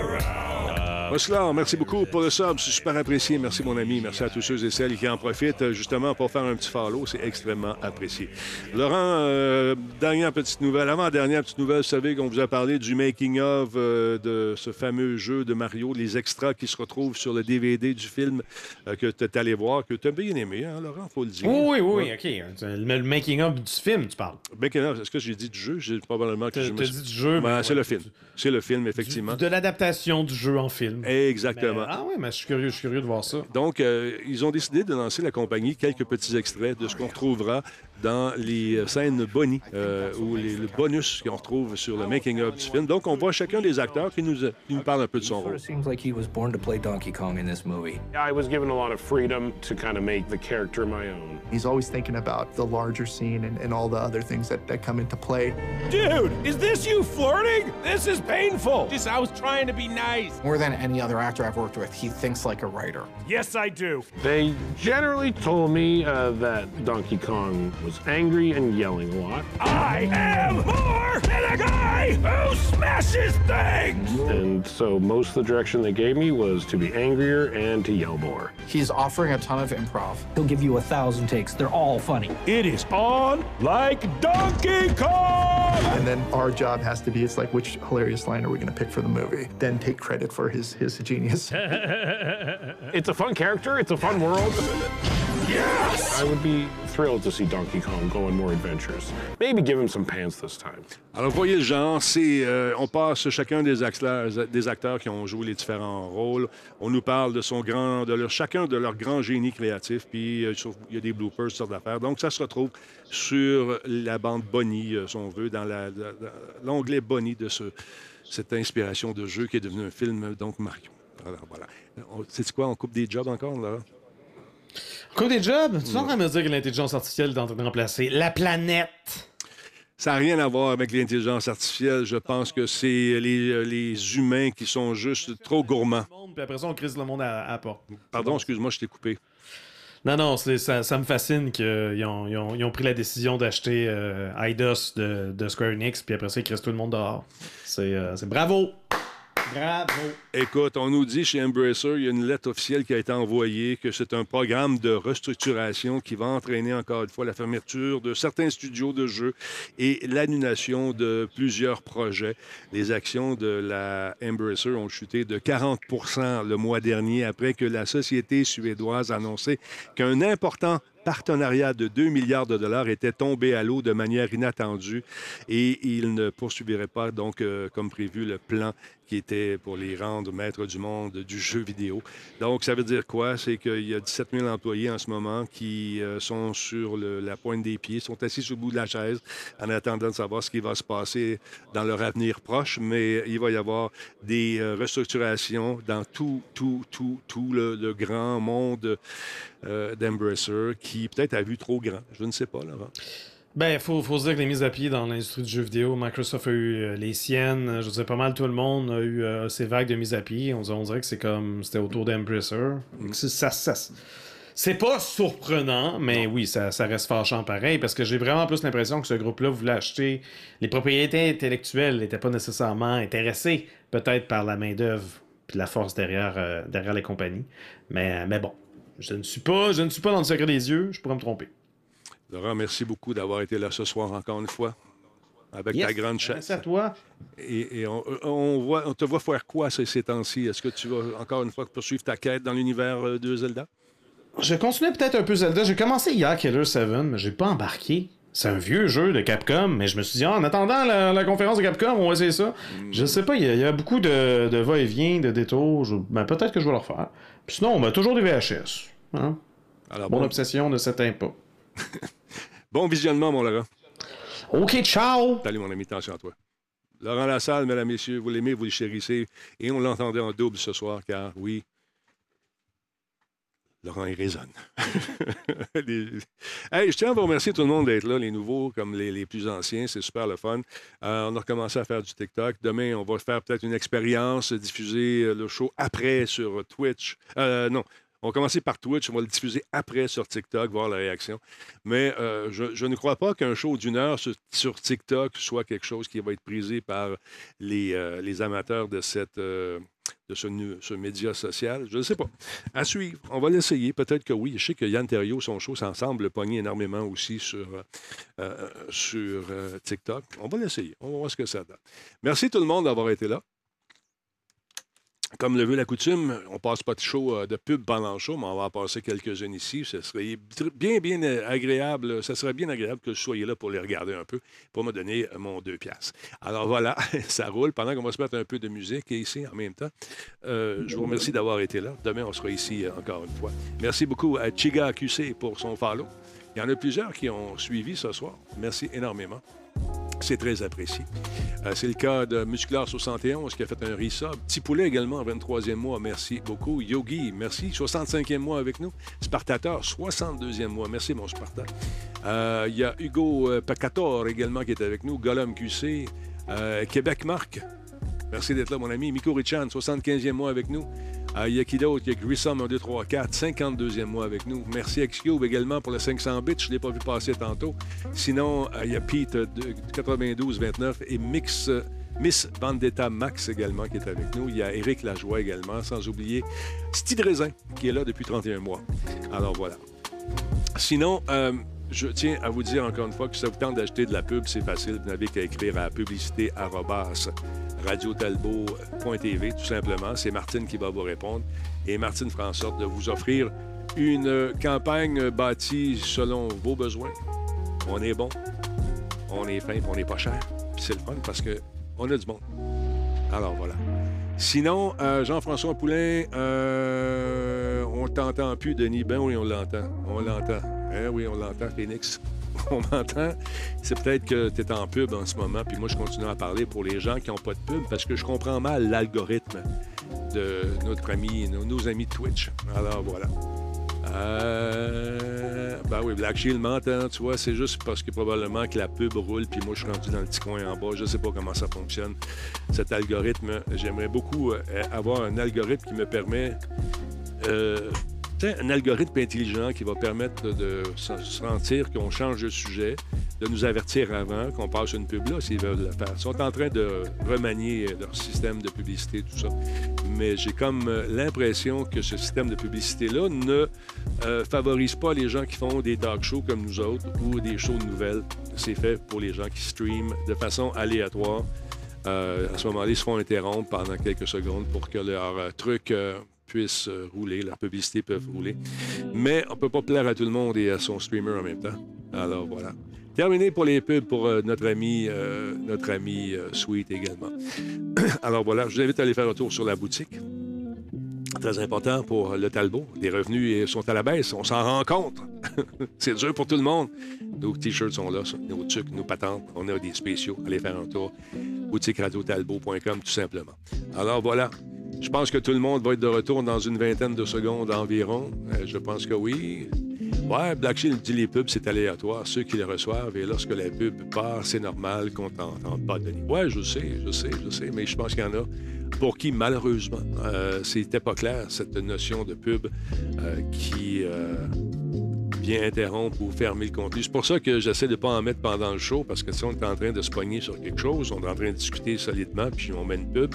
Oscar, merci beaucoup pour le sub. C'est super apprécié. Merci, mon ami. Merci à tous ceux et celles qui en profitent euh, justement pour faire un petit follow. C'est extrêmement apprécié. Laurent, euh, dernière petite nouvelle. Avant-dernière petite nouvelle, vous savez qu'on vous a parlé du making-of euh, de ce fameux jeu de Mario, les extras qui se retrouvent sur le DVD du film euh, que tu es allé voir, que tu as bien aimé, hein, Laurent, faut le dire. Oui, oui, oui, Ouais. OK. Le, making-of du film, tu parles. Making-of, est-ce que j'ai dit du jeu? J'ai probablement que je me dit du jeu, Ben, c'est le film. C'est le film, Du- effectivement. De l'adaptation du jeu en film. Exactement. Mais- ah oui, mais je suis curieux, je suis curieux de voir ça. Donc, euh, ils ont décidé de lancer la compagnie quelques petits extraits de ce qu'on retrouvera dans les euh, scènes Bonnie euh, ou les, le bonus qu'on retrouve sur le making-of du film. Donc, on voit chacun des acteurs qui nous, qui nous parle un peu de son rôle. Seems like he was born to play Donkey Kong in this movie. I was given a lot of freedom to kind of make the character my own. He's always thinking about the larger scene and, and all the other things that, that come into play. Dude, is this you flirting? This is painful. Just, I was trying to be nice. More than any other actor I've worked with, he thinks like a writer. Yes, I do. They generally told me uh, that Donkey Kong was angry and yelling a lot. I am more than a guy who smashes things. And so most of the direction they gave me was to be angrier and to yell more. He's offering a ton of improv. He'll give you a thousand takes. They're all funny. It is on like Donkey Kong. And then our job has to be it's like, which hilarious line are we going to pick for the movie? Then take credit for his, his genius. It's a fun character, it's a fun world. Yes! I would be thrilled to see Donkey Kong go on more adventures. Maybe give him some pants this time. Alors, voyez le genre, c'est, euh, on passe chacun des acteurs, des acteurs qui ont joué les différents rôles. On nous parle de son grand, de leur, chacun de leur grand génie créatif, puis euh, il y a des bloopers, sortes d'affaires. Donc, ça se retrouve sur la bande Bonnie, euh, si on veut, dans l'onglet Bonnie de ce, cette inspiration de jeu qui est devenu un film, donc Mario. Alors, voilà. C'est quoi, on coupe des jobs encore, là? Quoi des jobs? Tu es en train de me dire que l'intelligence artificielle est en train de remplacer la planète? Ça n'a rien à voir avec l'intelligence artificielle. Je pense que c'est les, les humains qui sont juste trop gourmands. Puis après ça, on crise le monde à, à la porte. Pardon, excuse-moi, je t'ai coupé. Non, non, ça, ça me fascine qu'ils ont, ils ont- ils ont pris la décision d'acheter euh, Eidos de, de Square Enix, puis après ça, ils crissent tout le monde dehors. C'est euh, c'est bravo! Bravo! Écoute, on nous dit chez Embracer, il y a une lettre officielle qui a été envoyée, que c'est un programme de restructuration qui va entraîner encore une fois la fermeture de certains studios de jeux et l'annulation de plusieurs projets. Les actions de la Embracer ont chuté de 40 le mois dernier après que la société suédoise a annoncé qu'un important partenariat de 2 milliards de dollars était tombé à l'eau de manière inattendue et il ne poursuivirait pas, donc, euh, comme prévu, le plan qui était pour les rendre maîtres du monde du jeu vidéo. Donc, ça veut dire quoi? C'est qu'il y a 17 000 employés en ce moment qui euh, sont sur la pointe des pieds, sont assis sur le bout de la chaise en attendant de savoir ce qui va se passer dans leur avenir proche, mais il va y avoir des euh, restructurations dans tout, tout, tout, tout le, le grand monde euh, d'Embracer qui peut-être a vu trop grand. Je ne sais pas, Laurent. Ben, il faut, faut se dire que les mises à pied dans l'industrie du jeu vidéo, Microsoft a eu euh, les siennes, je dire, pas mal tout le monde a eu euh, ces vagues de mises à pied. On, dirait- on dirait que c'est comme, c'était autour d'Embracer. C'est- Ça, ça, c'est pas surprenant, mais oui, ça, ça reste fâchant pareil, parce que j'ai vraiment plus l'impression que ce groupe-là voulait acheter. Les propriétés intellectuelles n'étaient pas nécessairement intéressés, peut-être par la main-d'œuvre puis la force derrière, euh, derrière les compagnies. Mais, mais bon, je ne suis pas, je ne suis pas dans le secret des yeux, je pourrais me tromper. Laurent, merci beaucoup d'avoir été là ce soir encore une fois. Avec ta grande chaise. Merci à toi. Et, et on, on voit, on te voit faire quoi ces, ces temps-ci? Est-ce que tu vas encore une fois poursuivre ta quête dans l'univers euh, de Zelda? je continuais peut-être un peu Zelda. J'ai commencé hier Killer 7, mais j'ai pas embarqué. C'est un vieux jeu de Capcom, mais je me suis dit, ah, en attendant la, la conférence de Capcom, on va essayer ça. Je sais pas, il y, a- il y a beaucoup de, de va-et-vient, de détours. Je- ben, peut-être que je vais le refaire. Puis sinon, on a toujours des VHS. Hein? Alors, Mon bon, obsession ne s'éteint pas. bon visionnement, mon Laurent. OK, ciao! Salut, mon ami, attention à toi. Laurent Lassalle, mesdames, messieurs, vous l'aimez, vous le chérissez. Et on l'entendait en double ce soir, car oui, Laurent, il résonne. Les- Hey, je tiens à vous remercier tout le monde d'être là, les nouveaux comme les, les plus anciens. C'est super le fun. Euh, on a recommencé à faire du TikTok. Demain, on va faire peut-être une expérience, diffuser euh, le show après sur Twitch. Euh, non. On va commencer par Twitch, on va le diffuser après sur TikTok, voir la réaction. Mais euh, je, ne crois pas qu'un show d'une heure sur, TikTok soit quelque chose qui va être prisé par les, euh, amateurs de, euh, ce, média social. Je ne sais pas. À suivre. On va l'essayer. Peut-être que oui. Je sais que Yann Terriot, son show, ça semble pogner énormément aussi sur, TikTok. On va l'essayer. On va voir ce que ça donne. Merci tout le monde d'avoir été là. Comme le veut la coutume, on passe pas de show euh, de pub pendant le show, mais on va en passer quelques-unes ici. Ce serait bien, bien euh, agréable. Ça serait bien agréable que je soyez là pour les regarder un peu, pour me donner euh, mon deux piastres. Alors voilà, ça roule. Pendant qu'on va se mettre un peu de musique ici en même temps, je vous remercie d'avoir été là. Demain, on sera ici encore une fois. Merci beaucoup à Chiga QC pour son follow. Il y en a plusieurs qui ont suivi ce soir. Merci énormément. C'est très apprécié. Euh, c'est le cas de Musculaire 71 qui a fait un resub. Petit également, 23e mois. Merci beaucoup. Yogi, merci. 65e mois avec nous. Spartateur, 62e mois. Merci, mon Sparta. Euh, Il y a Hugo euh, Pacator également qui est avec nous. Gollum QC. Québec Marc. Merci d'être là, mon ami. Miko Richan, 75e mois avec nous. Euh, Il y a qui d'autre? Il y a Grissom 1, 2, 3, 4, 52e mois avec nous. Merci Xcube également pour le 500 bits. Je ne l'ai pas vu passer tantôt. Sinon, euh, il y a Pete euh, de 92, 29 et Mix, euh, Miss Vendetta Max également qui est avec nous. Il y a Éric Lajoie également, sans oublier Steve Raisin qui est là depuis 31 mois. Alors voilà. Sinon, euh, je tiens à vous dire encore une fois que si ça vous tente d'acheter de la pub, c'est facile. Vous n'avez qu'à écrire à publicité radiotalbot.tv, tout simplement. C'est Martine qui va vous répondre. Et Martine fera en sorte de vous offrir une campagne bâtie selon vos besoins. On est bon, on est fin, on n'est pas cher. C'est le fun parce qu'on a du monde. Alors voilà. Sinon, euh, Jean-François Poulain, euh, on t'entend plus, Denis. Ben oui, on l'entend. On l'entend. Hein, oui, on l'entend, Phoenix. On m'entend. C'est peut-être que tu es en pub en ce moment, puis moi, je continue à parler pour les gens qui n'ont pas de pub parce que je comprends mal l'algorithme de notre ami, nos, nos amis de Twitch. Alors voilà. Euh, ben oui, Black Shield m'entend, tu vois, c'est juste parce que probablement que la pub roule, puis moi je suis rendu dans le petit coin en bas. Je sais pas comment ça fonctionne, cet algorithme. J'aimerais beaucoup euh, avoir un algorithme qui me permet. euh, un algorithme intelligent qui va permettre de, se sentir qu'on change de sujet, de nous avertir avant qu'on passe une pub là s'ils veulent le faire. Ils sont en train de remanier leur système de publicité, tout ça. Mais j'ai comme euh, l'impression que ce système de publicité-là ne euh, favorise pas les gens qui font des talk shows comme nous autres ou des shows nouvelles. C'est fait pour les gens qui streament de façon aléatoire. Euh, à ce moment-là, ils se font interrompre pendant quelques secondes pour que leur truc puisse euh, rouler, la publicité peut rouler. Mais on ne peut pas plaire à tout le monde et à son streamer en même temps. Alors voilà. Terminé pour les pubs pour euh, notre ami, euh, notre ami Sweet également. Alors voilà, je vous invite à aller faire un tour sur la boutique. Très important pour le Talbot. Les revenus sont à la baisse, on s'en rend compte. C'est dur pour tout le monde. Nos t-shirts sont là, nos trucs, nos patentes. On a des spéciaux. Allez faire un tour. Boutique radiotalbot.com, tout simplement. Alors voilà. Je pense que tout le monde va être de retour dans une vingtaine de secondes environ. Euh, je pense que oui. Ouais, Black dit les pubs, c'est aléatoire. Ceux qui les reçoivent, et lorsque la pub part, c'est normal qu'on t'entende pas donner. Ouais, je sais, je sais, je sais, mais je pense qu'il y en a pour qui, malheureusement, euh, c'était pas clair, cette notion de pub euh, qui euh, vient interrompre ou fermer le contenu. C'est pour ça que j'essaie de pas en mettre pendant le show, parce que si on est en train de se pogner sur quelque chose, on est en train de discuter solidement, puis on met une pub.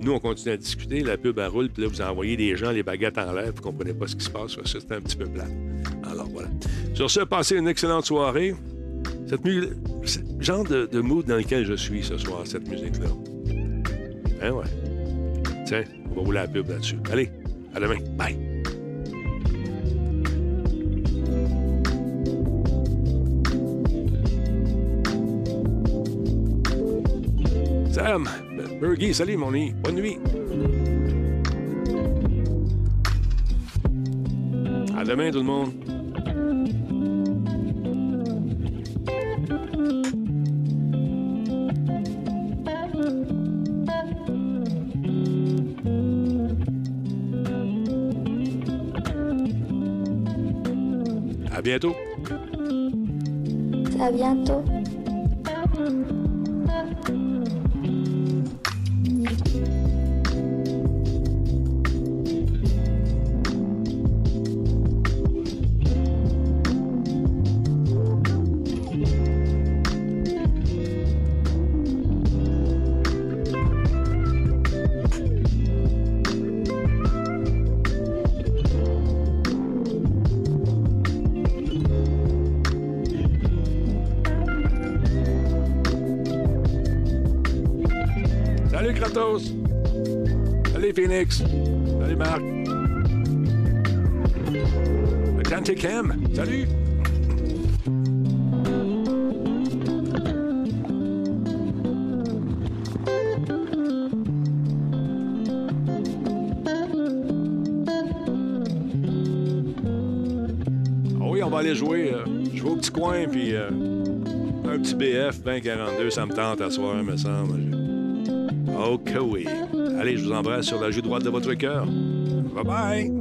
Nous, on continue à discuter, la pub, elle roule, puis là, vous envoyez des gens les baguettes en l'air, vous comprenez pas ce qui se passe. C'est un petit peu plat. Alors, voilà. Sur ce, passez une excellente soirée. Cette mu- c'est le genre de, de mood dans lequel je suis ce soir, cette musique-là. Hein, ouais. Tiens, on va rouler la pub là-dessus. Allez, à demain. Bye. Um, Burgie, salut, mon ami. Bonne nuit. À demain, tout le monde. À bientôt. À bientôt. 2042, ça me tente à soir, me semble. Ok, oui. Allez, je vous embrasse sur la joue droite de votre cœur. Bye bye.